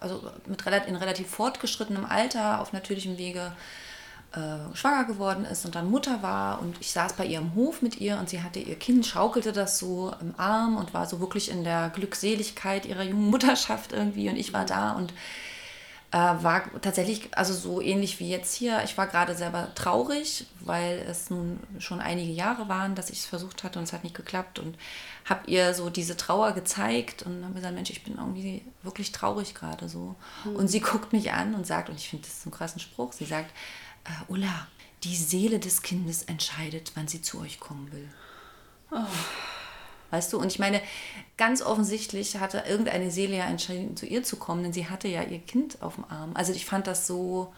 also mit relativ, in relativ fortgeschrittenem Alter auf natürlichem Wege äh, schwanger geworden ist und dann Mutter war und ich saß bei ihr im Hof mit ihr und sie hatte ihr Kind, schaukelte das so im Arm und war so wirklich in der Glückseligkeit ihrer jungen Mutterschaft irgendwie und ich war da und äh, war tatsächlich, also so ähnlich wie jetzt hier. Ich war gerade selber traurig, weil es nun schon einige Jahre waren, dass ich es versucht hatte und es hat nicht geklappt und habe ihr so diese Trauer gezeigt und habe gesagt, Mensch, ich bin irgendwie wirklich traurig gerade so. Und sie guckt mich an und sagt, und ich finde das so einen krassen Spruch, sie sagt, äh, Ulla, die Seele des Kindes entscheidet, wann sie zu euch kommen will. Weißt du, und ich meine, ganz offensichtlich hatte irgendeine Seele ja entschieden, zu ihr zu kommen, denn sie hatte ja ihr Kind auf dem Arm. Also ich fand das so,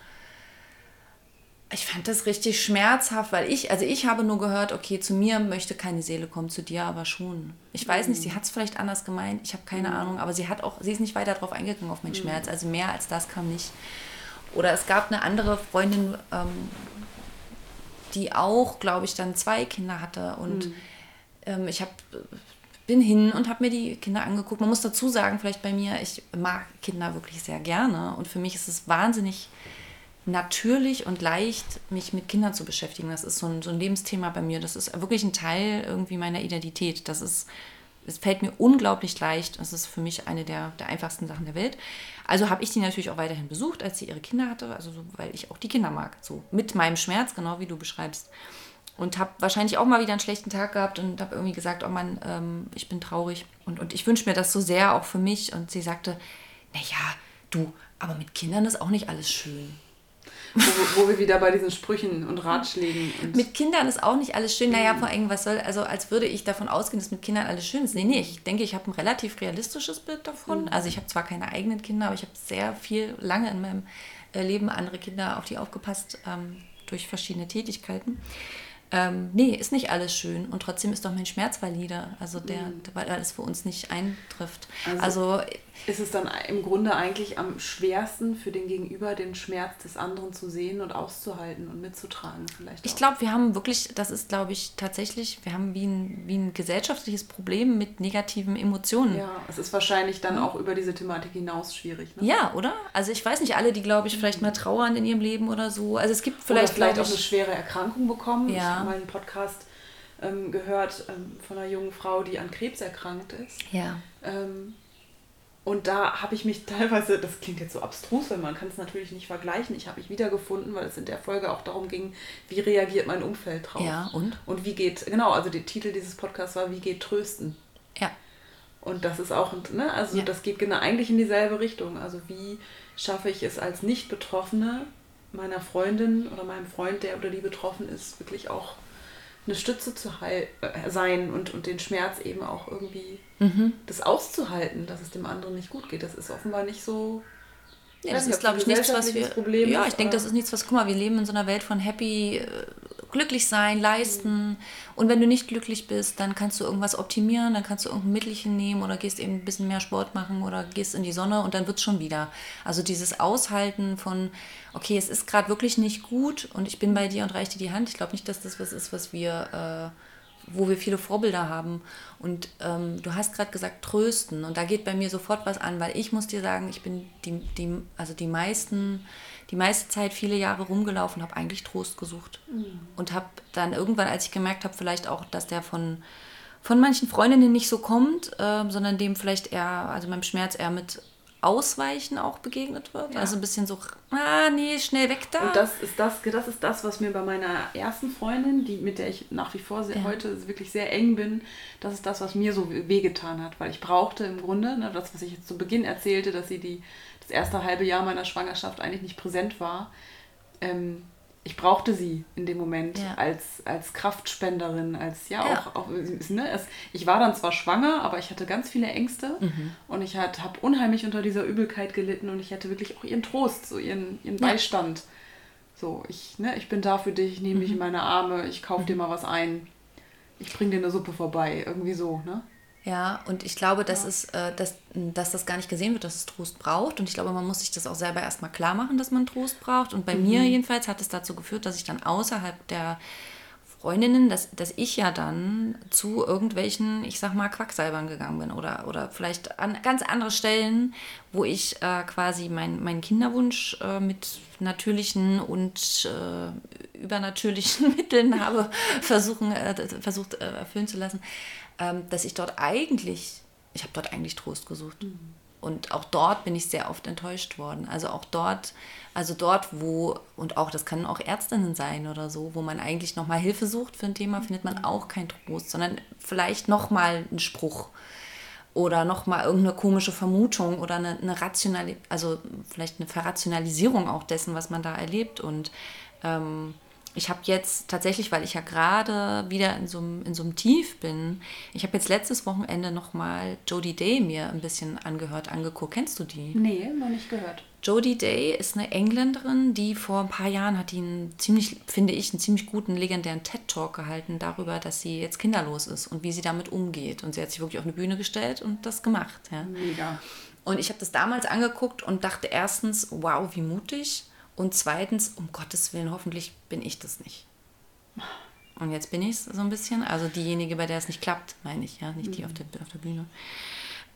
ich fand das richtig schmerzhaft, weil ich, also ich habe nur gehört, okay, zu mir möchte keine Seele kommen, zu dir aber schon. Ich weiß nicht, sie hat es vielleicht anders gemeint, ich habe keine Ahnung, aber sie hat auch, sie ist nicht weiter darauf eingegangen auf meinen Schmerz, also mehr als das kam nicht. Oder es gab eine andere Freundin, ähm, die auch, glaube ich, dann zwei Kinder hatte und ähm, ich habe bin hin und habe mir die Kinder angeguckt. Man muss dazu sagen, vielleicht bei mir, ich mag Kinder wirklich sehr gerne und für mich ist es wahnsinnig natürlich und leicht, mich mit Kindern zu beschäftigen. Das ist so ein, so ein Lebensthema bei mir. Das ist wirklich ein Teil irgendwie meiner Identität. Das ist, es fällt mir unglaublich leicht. Das ist für mich eine der, der einfachsten Sachen der Welt. Also habe ich die natürlich auch weiterhin besucht, als sie ihre Kinder hatte, also so, weil ich auch die Kinder mag. So mit meinem Schmerz, genau wie du beschreibst. Und habe wahrscheinlich auch mal wieder einen schlechten Tag gehabt und habe irgendwie gesagt, oh Mann, ähm, ich bin traurig. Und, und ich wünsche mir das so sehr auch für mich. Und sie sagte, naja, du, aber mit Kindern ist auch nicht alles schön. Wo, wo wir wieder bei diesen Sprüchen und Ratschlägen. Und mit Kindern ist auch nicht alles schön. Naja, vor allem, was soll, also als würde ich davon ausgehen, dass mit Kindern alles schön ist. Nee, nee, ich denke, ich habe ein relativ realistisches Bild davon. Mhm. Also ich habe zwar keine eigenen Kinder, aber ich habe sehr viel, lange in meinem äh, Leben andere Kinder, auf die aufgepasst, ähm, durch verschiedene Tätigkeiten ähm, nee, ist nicht alles schön und trotzdem ist doch mein Schmerz valide, also der, mhm. weil alles für uns nicht eintrifft. Also, also, ist es dann im Grunde eigentlich am schwersten für den Gegenüber den Schmerz des anderen zu sehen und auszuhalten und mitzutragen vielleicht. Ich glaube, wir haben wirklich, das ist glaube ich tatsächlich, wir haben wie ein, wie ein gesellschaftliches Problem mit negativen Emotionen. Ja, es ist wahrscheinlich dann auch über diese Thematik hinaus schwierig. Ne? Ja, oder? Also ich weiß nicht, alle, die glaube ich vielleicht mal trauern in ihrem Leben oder so. Also es gibt vielleicht, oder vielleicht auch eine schwere Erkrankung bekommen. Ja mal einen Podcast ähm, gehört ähm, von einer jungen Frau, die an Krebs erkrankt ist. Ja. Ähm, und da habe ich mich teilweise, das klingt jetzt so abstrus, weil man kann es natürlich nicht vergleichen. Ich habe mich wiedergefunden, weil es in der Folge auch darum ging, wie reagiert mein Umfeld drauf. Ja, und? Und wie geht, genau, also der Titel dieses Podcasts war, wie geht Trösten? Ja. Und das ist auch, ne, also ja. das geht genau eigentlich in dieselbe Richtung. Also wie schaffe ich es als Nicht-Betroffene meiner Freundin oder meinem Freund, der oder die betroffen ist, wirklich auch eine Stütze zu heil äh, sein und, und den Schmerz eben auch irgendwie mhm. das auszuhalten, dass es dem anderen nicht gut geht. Das ist offenbar nicht so. Ja, das ist, glaube ich, nichts, was wir. Problem ja, ich denke, das ist nichts, was. Guck mal, wir leben in so einer Welt von happy, äh, glücklich sein, leisten. Mhm. Und wenn du nicht glücklich bist, dann kannst du irgendwas optimieren, dann kannst du irgendein Mittelchen nehmen oder gehst eben ein bisschen mehr Sport machen oder gehst in die Sonne und dann wird es schon wieder. Also dieses Aushalten von, okay, es ist gerade wirklich nicht gut und ich bin bei dir und reiche dir die Hand. Ich glaube nicht, dass das was ist, was wir. Äh, wo wir viele Vorbilder haben. Und ähm, du hast gerade gesagt, trösten. Und da geht bei mir sofort was an, weil ich muss dir sagen, ich bin die, die, also die meisten die meiste Zeit viele Jahre rumgelaufen, habe eigentlich Trost gesucht. Mhm. Und habe dann irgendwann, als ich gemerkt habe, vielleicht auch, dass der von, von manchen Freundinnen nicht so kommt, äh, sondern dem vielleicht eher, also meinem Schmerz eher mit Ausweichen auch begegnet wird. Ja. Also ein bisschen so, ah, nee, schnell weg da. Und das ist das, das ist das, was mir bei meiner ersten Freundin, die, mit der ich nach wie vor sehr, ja. heute wirklich sehr eng bin, das ist das, was mir so wehgetan hat. Weil ich brauchte im Grunde, ne, das, was ich jetzt zu Beginn erzählte, dass sie die das erste halbe Jahr meiner Schwangerschaft eigentlich nicht präsent war. Ähm, ich brauchte sie in dem Moment ja. als, als Kraftspenderin, als ja, ja. auch, auch ne, es, ich war dann zwar schwanger, aber ich hatte ganz viele Ängste mhm. und ich habe unheimlich unter dieser Übelkeit gelitten und ich hatte wirklich auch ihren Trost, so ihren, ihren ja. Beistand. So, ich, ne, ich bin da für dich, ich nehme mhm. dich in meine Arme, ich kaufe mhm. dir mal was ein, ich bringe dir eine Suppe vorbei, irgendwie so, ne? Ja, und ich glaube, dass, ja. es, äh, dass, dass das gar nicht gesehen wird, dass es Trost braucht. Und ich glaube, man muss sich das auch selber erstmal klar machen, dass man Trost braucht. Und bei mhm. mir jedenfalls hat es dazu geführt, dass ich dann außerhalb der Freundinnen, dass, dass ich ja dann zu irgendwelchen, ich sag mal, Quacksalbern gegangen bin oder, oder vielleicht an ganz andere Stellen, wo ich äh, quasi mein, meinen Kinderwunsch äh, mit natürlichen und äh, übernatürlichen Mitteln habe versuchen, äh, versucht äh, erfüllen zu lassen dass ich dort eigentlich, ich habe dort eigentlich Trost gesucht. Mhm. Und auch dort bin ich sehr oft enttäuscht worden. Also auch dort, also dort, wo, und auch, das können auch Ärztinnen sein oder so, wo man eigentlich nochmal Hilfe sucht für ein Thema, findet man auch keinen Trost, sondern vielleicht nochmal einen Spruch oder nochmal irgendeine komische Vermutung oder eine, eine Rationali also vielleicht eine Verrationalisierung auch dessen, was man da erlebt. Und ähm, ich habe jetzt tatsächlich, weil ich ja gerade wieder in so, in so einem Tief bin, ich habe jetzt letztes Wochenende nochmal Jodie Day mir ein bisschen angehört, angeguckt. Kennst du die? Nee, noch nicht gehört. Jodie Day ist eine Engländerin, die vor ein paar Jahren hat die einen ziemlich, finde ich, einen ziemlich guten legendären TED-Talk gehalten darüber, dass sie jetzt kinderlos ist und wie sie damit umgeht. Und sie hat sich wirklich auf eine Bühne gestellt und das gemacht. Ja. Mega. Und ich habe das damals angeguckt und dachte erstens, wow, wie mutig. Und zweitens, um Gottes Willen, hoffentlich bin ich das nicht. Und jetzt bin ich es so ein bisschen. Also diejenige, bei der es nicht klappt, meine ich, ja, nicht die auf der, auf der Bühne.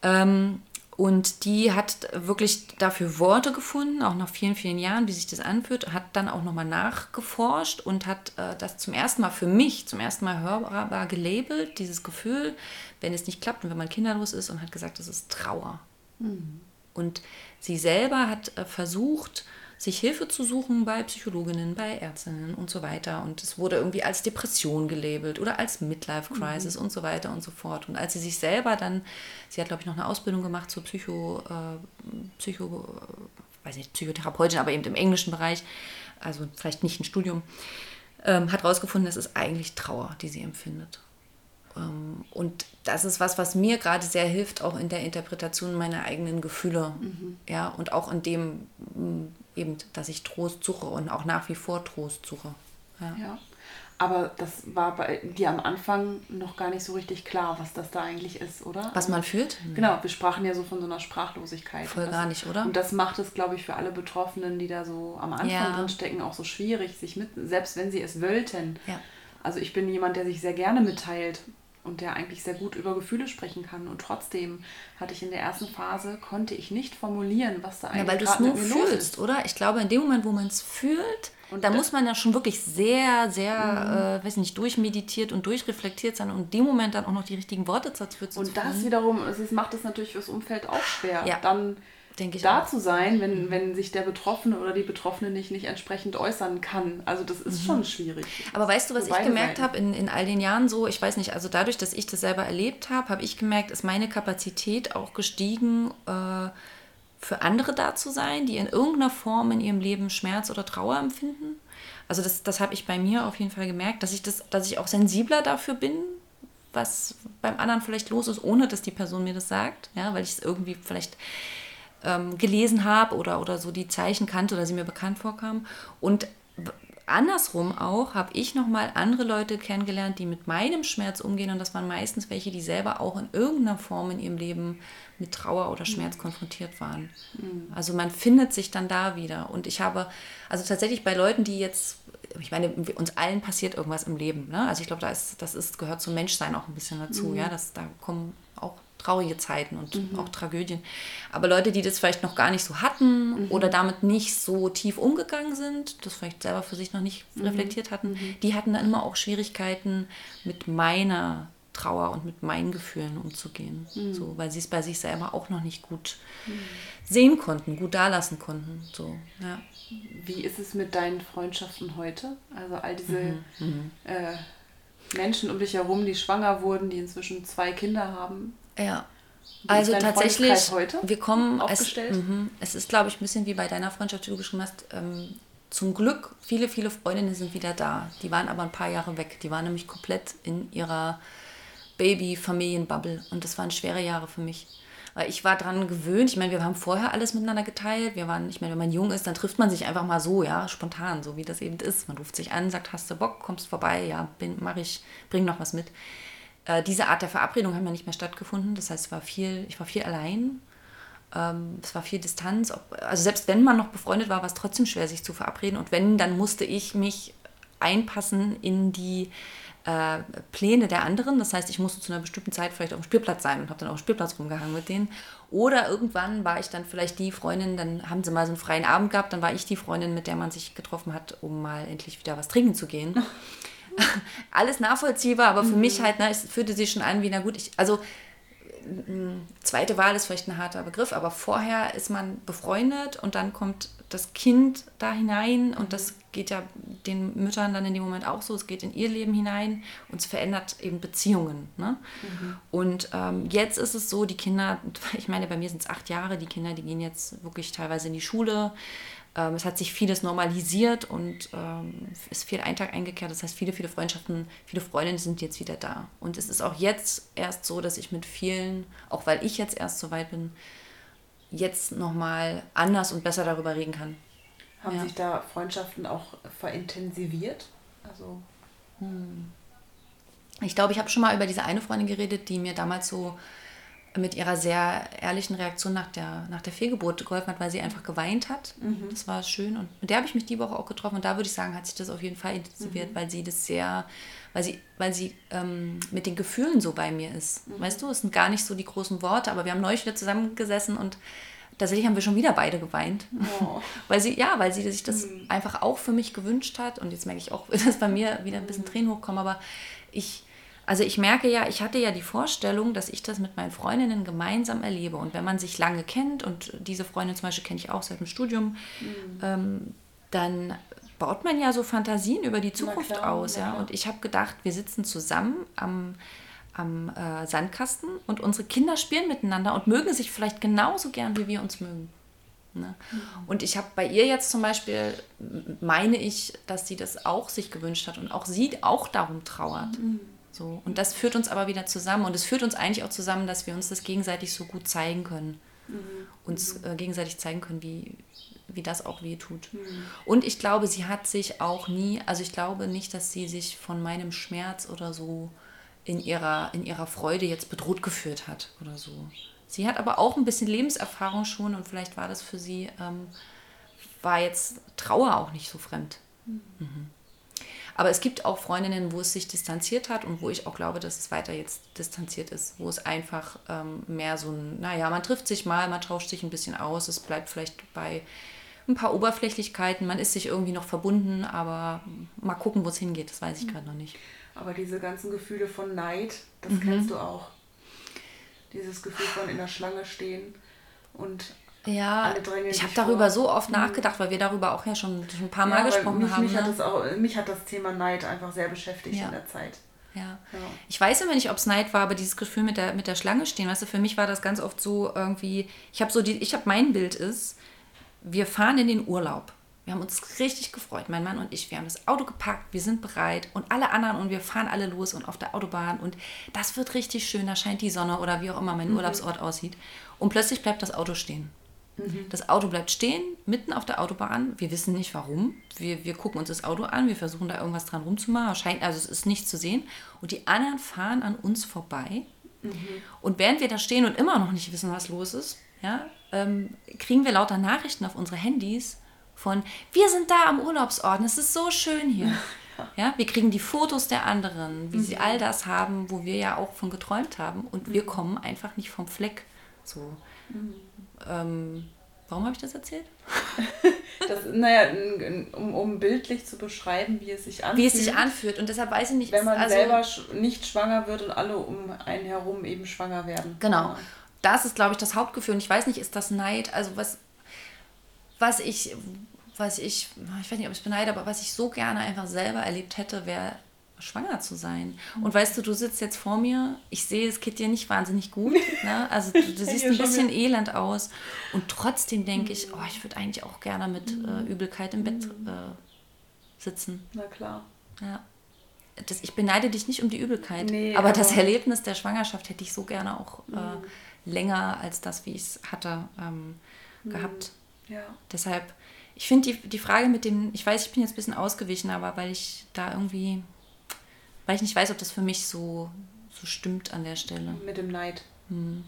Ähm, und die hat wirklich dafür Worte gefunden, auch nach vielen, vielen Jahren, wie sich das anfühlt, hat dann auch nochmal nachgeforscht und hat äh, das zum ersten Mal für mich, zum ersten Mal hörbar gelabelt, dieses Gefühl, wenn es nicht klappt und wenn man kinderlos ist und hat gesagt, das ist Trauer. Mhm. Und sie selber hat äh, versucht, sich Hilfe zu suchen bei Psychologinnen, bei Ärztinnen und so weiter. Und es wurde irgendwie als Depression gelabelt oder als Midlife Crisis mhm. und so weiter und so fort. Und als sie sich selber dann, sie hat glaube ich noch eine Ausbildung gemacht zur Psycho, äh, Psycho, weiß nicht, Psychotherapeutin, aber eben im englischen Bereich, also vielleicht nicht ein Studium, ähm, hat herausgefunden, es ist eigentlich Trauer, die sie empfindet. Ähm, und das ist was, was mir gerade sehr hilft, auch in der Interpretation meiner eigenen Gefühle. Mhm. Ja, und auch in dem eben, dass ich Trost suche und auch nach wie vor Trost suche. Ja. ja. Aber das war bei dir am Anfang noch gar nicht so richtig klar, was das da eigentlich ist, oder? Was man fühlt? Genau, wir sprachen ja so von so einer Sprachlosigkeit. Voll das, gar nicht, oder? Und das macht es, glaube ich, für alle Betroffenen, die da so am Anfang ja. drin stecken, auch so schwierig, sich mit, selbst wenn sie es wollten. Ja. Also ich bin jemand, der sich sehr gerne mitteilt und der eigentlich sehr gut über Gefühle sprechen kann. Und trotzdem hatte ich in der ersten Phase, konnte ich nicht formulieren, was da eigentlich ja, weil du es nur fühlst, oder? Ich glaube, in dem Moment, wo man es fühlt, und da muss man ja schon wirklich sehr, sehr, mhm. äh, weiß nicht, durchmeditiert und durchreflektiert sein und in dem Moment dann auch noch die richtigen Worte dafür zu Und das wiederum, es macht es natürlich fürs Umfeld auch schwer. Ja. Dann denke ich, da auch. zu sein, wenn, mhm. wenn sich der Betroffene oder die Betroffene nicht, nicht entsprechend äußern kann. Also das ist mhm. schon schwierig. Aber weißt du, was ich gemerkt habe in, in all den Jahren so, ich weiß nicht, also dadurch, dass ich das selber erlebt habe, habe ich gemerkt, ist meine Kapazität auch gestiegen, äh, für andere da zu sein, die in irgendeiner Form in ihrem Leben Schmerz oder Trauer empfinden. Also das, das habe ich bei mir auf jeden Fall gemerkt, dass ich, das, dass ich auch sensibler dafür bin, was beim anderen vielleicht los ist, ohne dass die Person mir das sagt, ja, weil ich es irgendwie vielleicht ähm, gelesen habe oder, oder so die Zeichen kannte oder sie mir bekannt vorkamen. Und andersrum auch habe ich nochmal andere Leute kennengelernt, die mit meinem Schmerz umgehen. Und das waren meistens welche, die selber auch in irgendeiner Form in ihrem Leben mit Trauer oder Schmerz mhm. konfrontiert waren. Mhm. Also man findet sich dann da wieder. Und ich habe, also tatsächlich bei Leuten, die jetzt, ich meine, uns allen passiert irgendwas im Leben. Ne? Also ich glaube, da ist, das ist, gehört zum Menschsein auch ein bisschen dazu. Mhm. Ja, das, da kommen auch traurige Zeiten und mhm. auch Tragödien. Aber Leute, die das vielleicht noch gar nicht so hatten mhm. oder damit nicht so tief umgegangen sind, das vielleicht selber für sich noch nicht mhm. reflektiert hatten, mhm. die hatten dann immer auch Schwierigkeiten mit meiner Trauer und mit meinen Gefühlen umzugehen. Mhm. So, weil sie es bei sich selber auch noch nicht gut mhm. sehen konnten, gut dalassen konnten. So, ja. Wie ist es mit deinen Freundschaften heute? Also all diese äh, Menschen um dich herum, die schwanger wurden, die inzwischen zwei Kinder haben. Ja. Wie also tatsächlich, wir kommen, es, mh, es ist, glaube ich, ein bisschen wie bei deiner Freundschaft, die du geschrieben hast. Ähm, zum Glück, viele, viele Freundinnen sind wieder da. Die waren aber ein paar Jahre weg. Die waren nämlich komplett in ihrer Baby-Familien-Bubble. Und das waren schwere Jahre für mich. Weil ich war daran gewöhnt. Ich meine, wir haben vorher alles miteinander geteilt. Wir waren, ich meine, wenn man jung ist, dann trifft man sich einfach mal so, ja, spontan, so wie das eben ist. Man ruft sich an, sagt, hast du Bock, kommst vorbei, ja, bin, mach ich, bring noch was mit. Äh, diese Art der Verabredung haben ja nicht mehr stattgefunden. Das heißt, war viel, ich war viel allein. Ähm, es war viel Distanz. Also selbst wenn man noch befreundet war, war es trotzdem schwer, sich zu verabreden. Und wenn, dann musste ich mich einpassen in die äh, Pläne der anderen. Das heißt, ich musste zu einer bestimmten Zeit vielleicht auf dem Spielplatz sein und habe dann auf dem Spielplatz rumgehangen mit denen. Oder irgendwann war ich dann vielleicht die Freundin, dann haben sie mal so einen freien Abend gehabt, dann war ich die Freundin, mit der man sich getroffen hat, um mal endlich wieder was trinken zu gehen. alles nachvollziehbar, aber für mhm. mich halt, ne, es fühlte sich schon an wie, na gut, ich, also zweite Wahl ist vielleicht ein harter Begriff, aber vorher ist man befreundet und dann kommt das Kind da hinein und das geht ja den Müttern dann in dem Moment auch so, es geht in ihr Leben hinein und es verändert eben Beziehungen. Ne? Mhm. Und ähm, jetzt ist es so, die Kinder, ich meine, bei mir sind es acht Jahre, die Kinder, die gehen jetzt wirklich teilweise in die Schule. Ähm, es hat sich vieles normalisiert und ähm, ist viel Eintag eingekehrt. Das heißt, viele, viele Freundschaften, viele Freundinnen sind jetzt wieder da. Und es ist auch jetzt erst so, dass ich mit vielen, auch weil ich jetzt erst so weit bin, jetzt nochmal anders und besser darüber reden kann. Haben ja. sich da Freundschaften auch verintensiviert? Also. Hm. Ich glaube, ich habe schon mal über diese eine Freundin geredet, die mir damals so mit ihrer sehr ehrlichen Reaktion nach der, nach der Fehlgeburt geholfen hat, weil sie einfach geweint hat. Mhm. Das war schön. Und mit der habe ich mich die Woche auch getroffen. Und da würde ich sagen, hat sich das auf jeden Fall intensiviert, Mhm. weil sie das sehr, weil sie, weil sie ähm, mit den Gefühlen so bei mir ist. Mhm. Weißt du, es sind gar nicht so die großen Worte, aber wir haben neulich wieder zusammengesessen und tatsächlich haben wir schon wieder beide geweint. Oh. Weil sie, ja, weil sie sich das einfach auch für mich gewünscht hat. Und jetzt merke ich auch, dass bei mir wieder ein bisschen Tränen hochkommen. Aber ich, also ich merke ja, ich hatte ja die Vorstellung, dass ich das mit meinen Freundinnen gemeinsam erlebe. Und wenn man sich lange kennt, und diese Freundin zum Beispiel kenne ich auch seit dem Studium, ähm, dann baut man ja so Fantasien über die Zukunft klar, aus. Ja? Und ich habe gedacht, wir sitzen zusammen am, am äh, Sandkasten und unsere Kinder spielen miteinander und mögen sich vielleicht genauso gern, wie wir uns mögen. Ne? Und ich habe bei ihr jetzt zum Beispiel, meine ich, dass sie das auch sich gewünscht hat und auch sie auch darum trauert. So. Und das führt uns aber wieder zusammen. Und es führt uns eigentlich auch zusammen, dass wir uns das gegenseitig so gut zeigen können. Uns äh, gegenseitig zeigen können, wie, wie das auch weh tut. Und ich glaube, sie hat sich auch nie, also ich glaube nicht, dass sie sich von meinem Schmerz oder so in ihrer, in ihrer Freude jetzt bedroht geführt hat oder so. Sie hat aber auch ein bisschen Lebenserfahrung schon und vielleicht war das für sie, ähm, war jetzt Trauer auch nicht so fremd. Mhm. Aber es gibt auch Freundinnen, wo es sich distanziert hat und wo ich auch glaube, dass es weiter jetzt distanziert ist, wo es einfach ähm, mehr so ein, naja, man trifft sich mal, man tauscht sich ein bisschen aus, es bleibt vielleicht bei ein paar Oberflächlichkeiten, man ist sich irgendwie noch verbunden, aber mal gucken, wo es hingeht, das weiß ich gerade noch nicht. Aber diese ganzen Gefühle von Neid, das Mhm. kennst du auch. Dieses Gefühl von in der Schlange stehen und Ja, ich habe darüber so oft nachgedacht, weil wir darüber auch ja schon, schon ein paar Mal Ja, gesprochen mich, haben. Mich, hat ne? das auch, mich hat das Thema Neid einfach sehr beschäftigt Ja. in der Zeit. Ja. Ja. Ich weiß immer nicht, ob es Neid war, aber dieses Gefühl mit der, mit der Schlange stehen, weißt du, für mich war das ganz oft so irgendwie, ich habe so die, ich habe mein Bild ist, wir fahren in den Urlaub. Wir haben uns richtig gefreut, mein Mann und ich. Wir haben das Auto gepackt, wir sind bereit und alle anderen und wir fahren alle los und auf der Autobahn und das wird richtig schön, da scheint die Sonne oder wie auch immer mein Urlaubsort aussieht. Und plötzlich bleibt das Auto stehen. Das Auto bleibt stehen, mitten auf der Autobahn. Wir wissen nicht warum. Wir, wir gucken uns das Auto an, wir versuchen da irgendwas dran rumzumachen. Scheint, also es ist nichts zu sehen. Und die anderen fahren an uns vorbei. Und während wir da stehen und immer noch nicht wissen, was los ist, ja, ähm, kriegen wir lauter Nachrichten auf unsere Handys von, wir sind da am Urlaubsort, es ist so schön hier. Ja, wir kriegen die Fotos der anderen, wie sie all das haben, wo wir ja auch von geträumt haben. Und wir kommen einfach nicht vom Fleck. So. Ähm, warum habe ich das erzählt? Das, naja, um, um bildlich zu beschreiben, wie es sich anfühlt. Wie es sich anfühlt. Und deshalb weiß ich nicht, Wenn man also, selber nicht schwanger wird und alle um einen herum eben schwanger werden. Genau. Das ist, glaube ich, das Hauptgefühl. Und ich weiß nicht, ist das Neid? Also was, was ich, was ich, ich weiß nicht, ob ich es beneide, aber was ich so gerne einfach selber erlebt hätte, wäre schwanger zu sein. Und weißt du, du sitzt jetzt vor mir, ich sehe, es geht dir nicht wahnsinnig gut. Ne? Also du, du siehst ein bisschen elend aus. Und trotzdem denke ich, oh, ich würde eigentlich auch gerne mit äh, Übelkeit im Bett äh, sitzen. Na klar. Ja. Das, ich beneide dich nicht um die Übelkeit, Nee, aber, das aber- Erlebnis der Schwangerschaft hätte ich so gerne auch äh, länger als das, wie ich es hatte, ähm, gehabt. Ja. Deshalb, ich finde die, die Frage mit dem, ich weiß, ich bin jetzt ein bisschen ausgewichen, aber weil ich da irgendwie, weil ich nicht weiß, ob das für mich so, so stimmt an der Stelle. Mit dem Neid. Hm.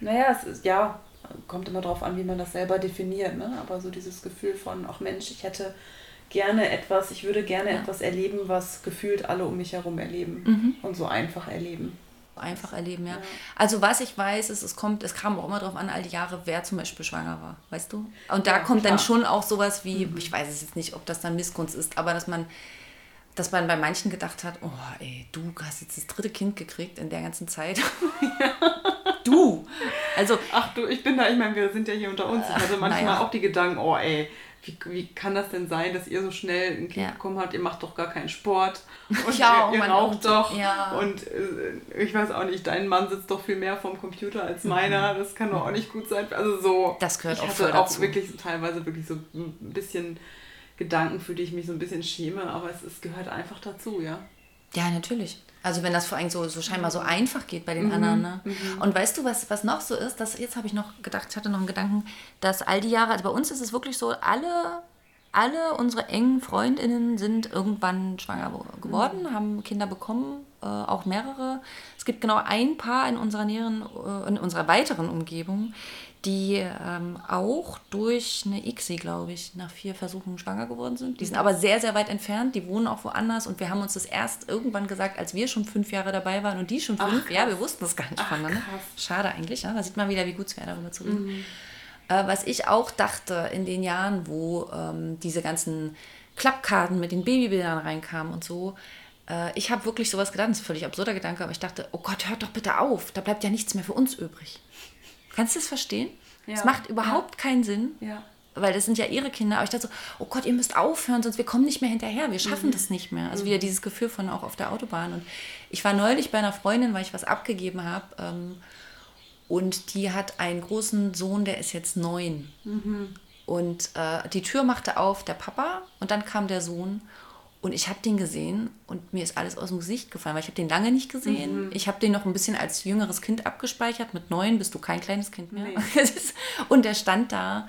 Naja, es ist, ja, kommt immer drauf an, wie man das selber definiert, ne? Aber so dieses Gefühl von, ach Mensch, ich hätte gerne etwas, ich würde gerne Ja. etwas erleben, was gefühlt alle um mich herum erleben Mhm. und so einfach erleben. Einfach erleben, ja. Ja. Also was ich weiß, ist, es kommt, es kam auch immer darauf an, all die Jahre, wer zum Beispiel schwanger war, weißt du? Und da Ja, kommt dann klar. schon auch sowas wie, ich weiß es jetzt nicht, ob das dann Missgunst ist, aber dass man, dass man bei manchen gedacht hat, oh ey, du hast jetzt das dritte Kind gekriegt in der ganzen Zeit. du! Also Ach du, ich bin da, ich meine, wir sind ja hier unter uns. Hatte manchmal naja. auch die Gedanken, oh ey, wie, wie kann das denn sein, dass ihr so schnell ein Kind Ja. bekommen habt? Ihr macht doch gar keinen Sport. Und Ja, ihr, ihr Mann, raucht doch. ja. Und äh, ich weiß auch nicht, dein Mann sitzt doch viel mehr vorm Computer als meiner. Das kann doch auch nicht gut sein. Also so. Mhm. Das gehört ich auch hatte auch dazu. wirklich teilweise wirklich so ein bisschen Gedanken, für die ich mich so ein bisschen schäme, aber es, es gehört einfach dazu, ja. Ja, natürlich. Also wenn das vor allem so, so scheinbar Mhm. so einfach geht bei den anderen. Ne? Und weißt du, was, was noch so ist? Das, jetzt habe ich noch gedacht, ich hatte noch einen Gedanken, dass all die Jahre, also bei uns ist es wirklich so, alle, alle unsere engen Freundinnen sind irgendwann schwanger wo- geworden, haben Kinder bekommen. Äh, auch mehrere. Es gibt genau ein Paar in unserer näheren, äh, in unserer weiteren Umgebung, die ähm, auch durch eine ICSI, glaube ich, nach vier Versuchen schwanger geworden sind. Die sind aber sehr, sehr weit entfernt, die wohnen auch woanders und wir haben uns das erst irgendwann gesagt, als wir schon fünf Jahre dabei waren und die schon fünf. Ach, ja, wir wussten das gar nicht Ach, voneinander. krass. Schade eigentlich, ja? da sieht man wieder, wie gut es wäre, darüber zu reden. Äh, was ich auch dachte in den Jahren, wo ähm, diese ganzen Klappkarten mit den Babybildern reinkamen und so, äh, ich habe wirklich sowas gedacht, das ist ein völlig absurder Gedanke, aber ich dachte, oh Gott, hört doch bitte auf, da bleibt ja nichts mehr für uns übrig. Kannst du das verstehen? Ja. Es macht überhaupt keinen Sinn, Ja. weil das sind ja ihre Kinder. Aber ich dachte so, oh Gott, ihr müsst aufhören, sonst wir kommen nicht mehr hinterher, wir schaffen das nicht mehr. Also wieder dieses Gefühl von auch auf der Autobahn. Und ich war neulich bei einer Freundin, weil ich was abgegeben habe. Ähm, und die hat einen großen Sohn, der ist jetzt neun. Und äh, die Tür machte auf der Papa und dann kam der Sohn. Und ich habe den gesehen und mir ist alles aus dem Gesicht gefallen, weil ich habe den lange nicht gesehen. Ich habe den noch ein bisschen als jüngeres Kind abgespeichert. Mit neun bist du kein kleines Kind mehr. Nee. Und der stand da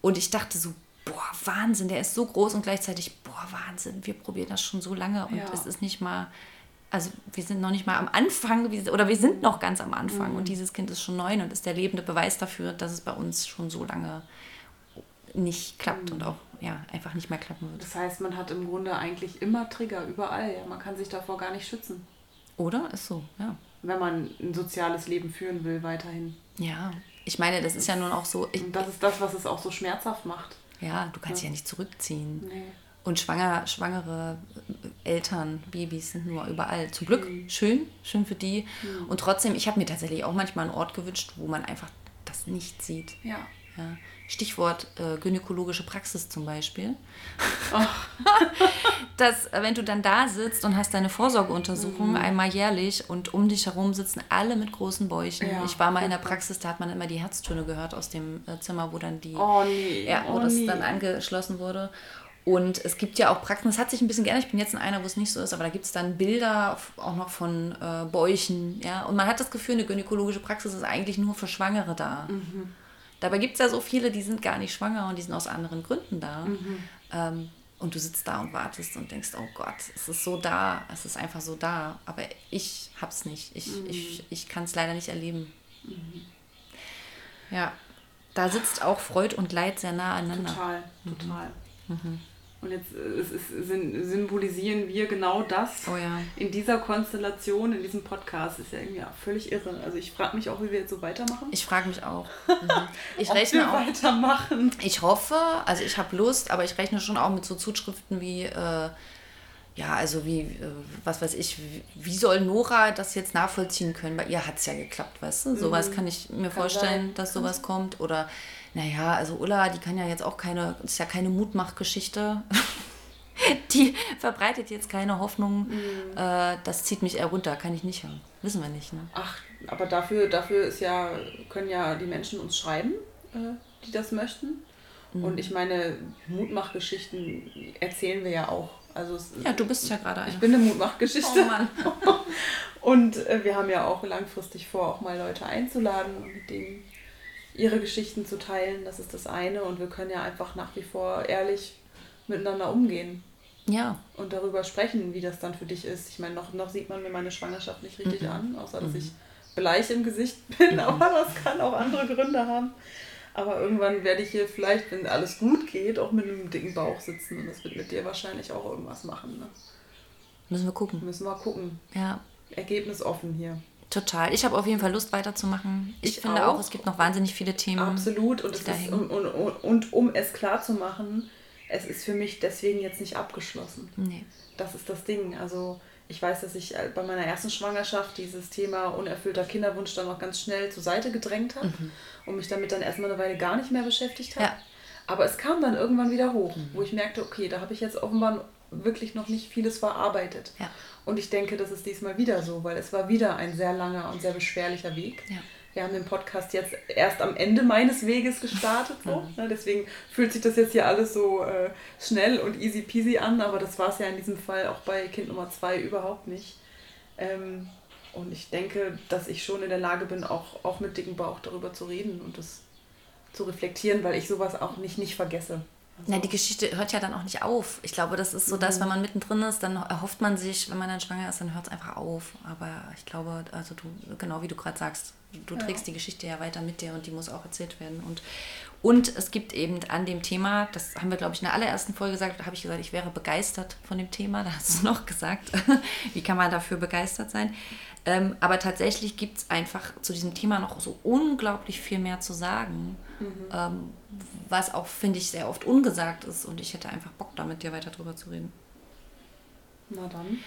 und ich dachte so, boah, Wahnsinn, der ist so groß und gleichzeitig, boah, Wahnsinn, wir probieren das schon so lange und Ja. es ist nicht mal, also wir sind noch nicht mal am Anfang oder wir sind noch ganz am Anfang Mhm. und dieses Kind ist schon neun und ist der lebende Beweis dafür, dass es bei uns schon so lange nicht klappt Mhm. und auch ja, einfach nicht mehr klappen wird. Das heißt, man hat im Grunde eigentlich immer Trigger überall. Ja. Man kann sich davor gar nicht schützen, Oder? Ist so, ja. wenn man ein soziales Leben führen will weiterhin. Ja, ich meine, das ist ja nun auch so, ich, Und das ist das, was es auch so schmerzhaft macht. ja, du kannst ja nicht zurückziehen. Nee. Und schwanger, schwangere Eltern, Babys sind nur überall. Zum Glück schön, schön für die. Und trotzdem, ich habe mir tatsächlich auch manchmal einen Ort gewünscht, wo man einfach das nicht sieht. Ja. Ja. Stichwort äh, gynäkologische Praxis zum Beispiel. Dass, äh, wenn du dann da sitzt und hast deine Vorsorgeuntersuchung einmal jährlich und um dich herum sitzen alle mit großen Bäuchen. Ja, ich war mal in der. Praxis, da hat man immer die Herztöne gehört aus dem äh, Zimmer, wo dann die Oh nee. ja, wo oh, das nee. dann angeschlossen wurde. Und es gibt ja auch Praxen, das hat sich ein bisschen geändert. Ich bin jetzt in einer, wo es nicht so ist, aber da gibt es dann Bilder auch noch von äh, Bäuchen. Ja? Und man hat das Gefühl, eine gynäkologische Praxis ist eigentlich nur für Schwangere da. Dabei gibt es ja so viele, die sind gar nicht schwanger und die sind aus anderen Gründen da. Ähm, und du sitzt da und wartest und denkst, oh Gott, es ist so da, es ist einfach so da. Aber ich hab's nicht. Ich, ich, ich kann es leider nicht erleben. Ja, da sitzt auch Freud und Leid sehr nah aneinander. Total, total. Mhm. Und jetzt äh, es ist, symbolisieren wir genau das Oh ja. in dieser Konstellation, in diesem Podcast. Ist ja irgendwie völlig irre. Also ich frage mich auch, wie wir jetzt so weitermachen. Ich frage mich auch. Mhm. Ich rechne auch. weitermachen. Ich hoffe, also ich habe Lust, aber ich rechne schon auch mit so Zuschriften wie, äh, ja, also wie, äh, was weiß ich, wie, wie soll Nora das jetzt nachvollziehen können? Bei ihr hat es ja geklappt, weißt du? Sowas kann ich mir vorstellen, sein. dass sowas kommt. Oder, naja, also Ulla, die kann ja jetzt auch keine, das ist ja keine Mutmachgeschichte. Die verbreitet jetzt keine Hoffnung, äh, das zieht mich eher runter, kann ich nicht hören. Wissen wir nicht, ne? Ach, aber dafür, dafür ist ja, können ja die Menschen uns schreiben, äh, die das möchten. Mhm. Und ich meine, Mutmachgeschichten erzählen wir ja auch. Also es, Ja, du bist ja gerade ich eine. bin eine Mutmachgeschichte. Oh Mann. Und äh, wir haben ja auch langfristig vor, auch mal Leute einzuladen mit denen ihre Geschichten zu teilen. Das ist das eine. Und wir können ja einfach nach wie vor ehrlich miteinander umgehen Ja, und darüber sprechen, wie das dann für dich ist. Ich meine, noch, noch sieht man mir meine Schwangerschaft nicht richtig Mhm. an, außer dass ich bleich im Gesicht bin, aber das kann auch andere Gründe haben. Aber irgendwann werde ich hier vielleicht, wenn alles gut geht, auch mit einem dicken Bauch sitzen und das wird mit dir wahrscheinlich auch irgendwas machen. Ne? müssen wir gucken. Müssen wir gucken. Ja, Ergebnis offen hier. Total. Ich habe auf jeden Fall Lust weiterzumachen. Ich, Ich finde auch. auch. es gibt noch wahnsinnig viele Themen. Absolut. Und, ist, und, und, und, um es klar zu machen, es ist für mich deswegen jetzt nicht abgeschlossen. Nee. Das ist das Ding. Also ich weiß, dass ich äh, bei meiner ersten Schwangerschaft dieses Thema unerfüllter Kinderwunsch dann noch ganz schnell zur Seite gedrängt habe und mich damit dann erstmal eine Weile gar nicht mehr beschäftigt habe. Ja. Aber es kam dann irgendwann wieder hoch, wo ich merkte, okay, da habe ich jetzt offenbar wirklich noch nicht vieles verarbeitet. Ja. Und ich denke, das ist diesmal wieder so, weil es war wieder ein sehr langer und sehr beschwerlicher Weg. Ja. Wir haben den Podcast jetzt erst am Ende meines Weges gestartet. So. Ne, deswegen fühlt sich das jetzt hier alles so äh, schnell und easy peasy an, aber das war es ja in diesem Fall auch bei Kind Nummer zwei überhaupt nicht. Ähm, und ich denke, dass ich schon in der Lage bin, auch, auch mit dicken Bauch darüber zu reden und das zu reflektieren, weil ich sowas auch nicht, nicht vergesse. Na, die Geschichte hört ja dann auch nicht auf. Ich glaube, das ist so das, wenn man mittendrin ist, dann erhofft man sich, wenn man dann schwanger ist, dann hört es einfach auf. Aber ich glaube, also du, genau wie du gerade sagst, du trägst die Geschichte ja weiter mit dir und die muss auch erzählt werden. Und, und es gibt eben an dem Thema, das haben wir, glaube ich, in der allerersten Folge gesagt, da habe ich gesagt, ich wäre begeistert von dem Thema. Da hast du noch gesagt, wie kann man dafür begeistert sein? Ähm, aber tatsächlich gibt es einfach zu diesem Thema noch so unglaublich viel mehr zu sagen, mhm. ähm, was auch, finde ich, sehr oft ungesagt ist. Und ich hätte einfach Bock, da mit dir weiter drüber zu reden. Na dann.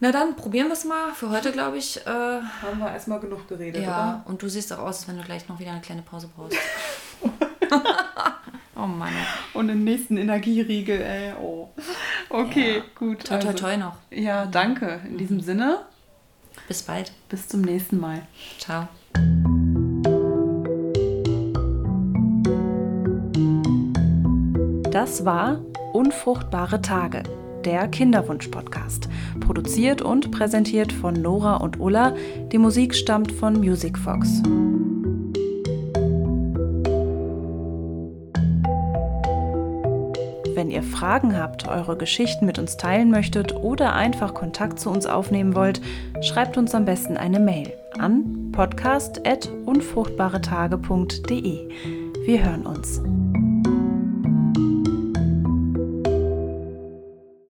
Na dann, probieren wir es mal. Für heute, glaube ich. Äh, Haben wir erstmal genug geredet, ja, oder? und du siehst auch aus, als wenn du gleich noch wieder eine kleine Pause brauchst. oh Mann. Und den nächsten Energieriegel, ey. Oh. Okay, ja. gut. Toi, toi, also, toi noch. Ja, danke. In diesem Sinne. Bis bald. Bis zum nächsten Mal. Ciao. Das war Unfruchtbare Tage, der Kinderwunsch-Podcast. Produziert und präsentiert von Nora und Ulla. Die Musik stammt von Music Wenn ihr Fragen habt, eure Geschichten mit uns teilen möchtet oder einfach Kontakt zu uns aufnehmen wollt, schreibt uns am besten eine Mail an podcast.unfruchtbaretage.de. Wir hören uns.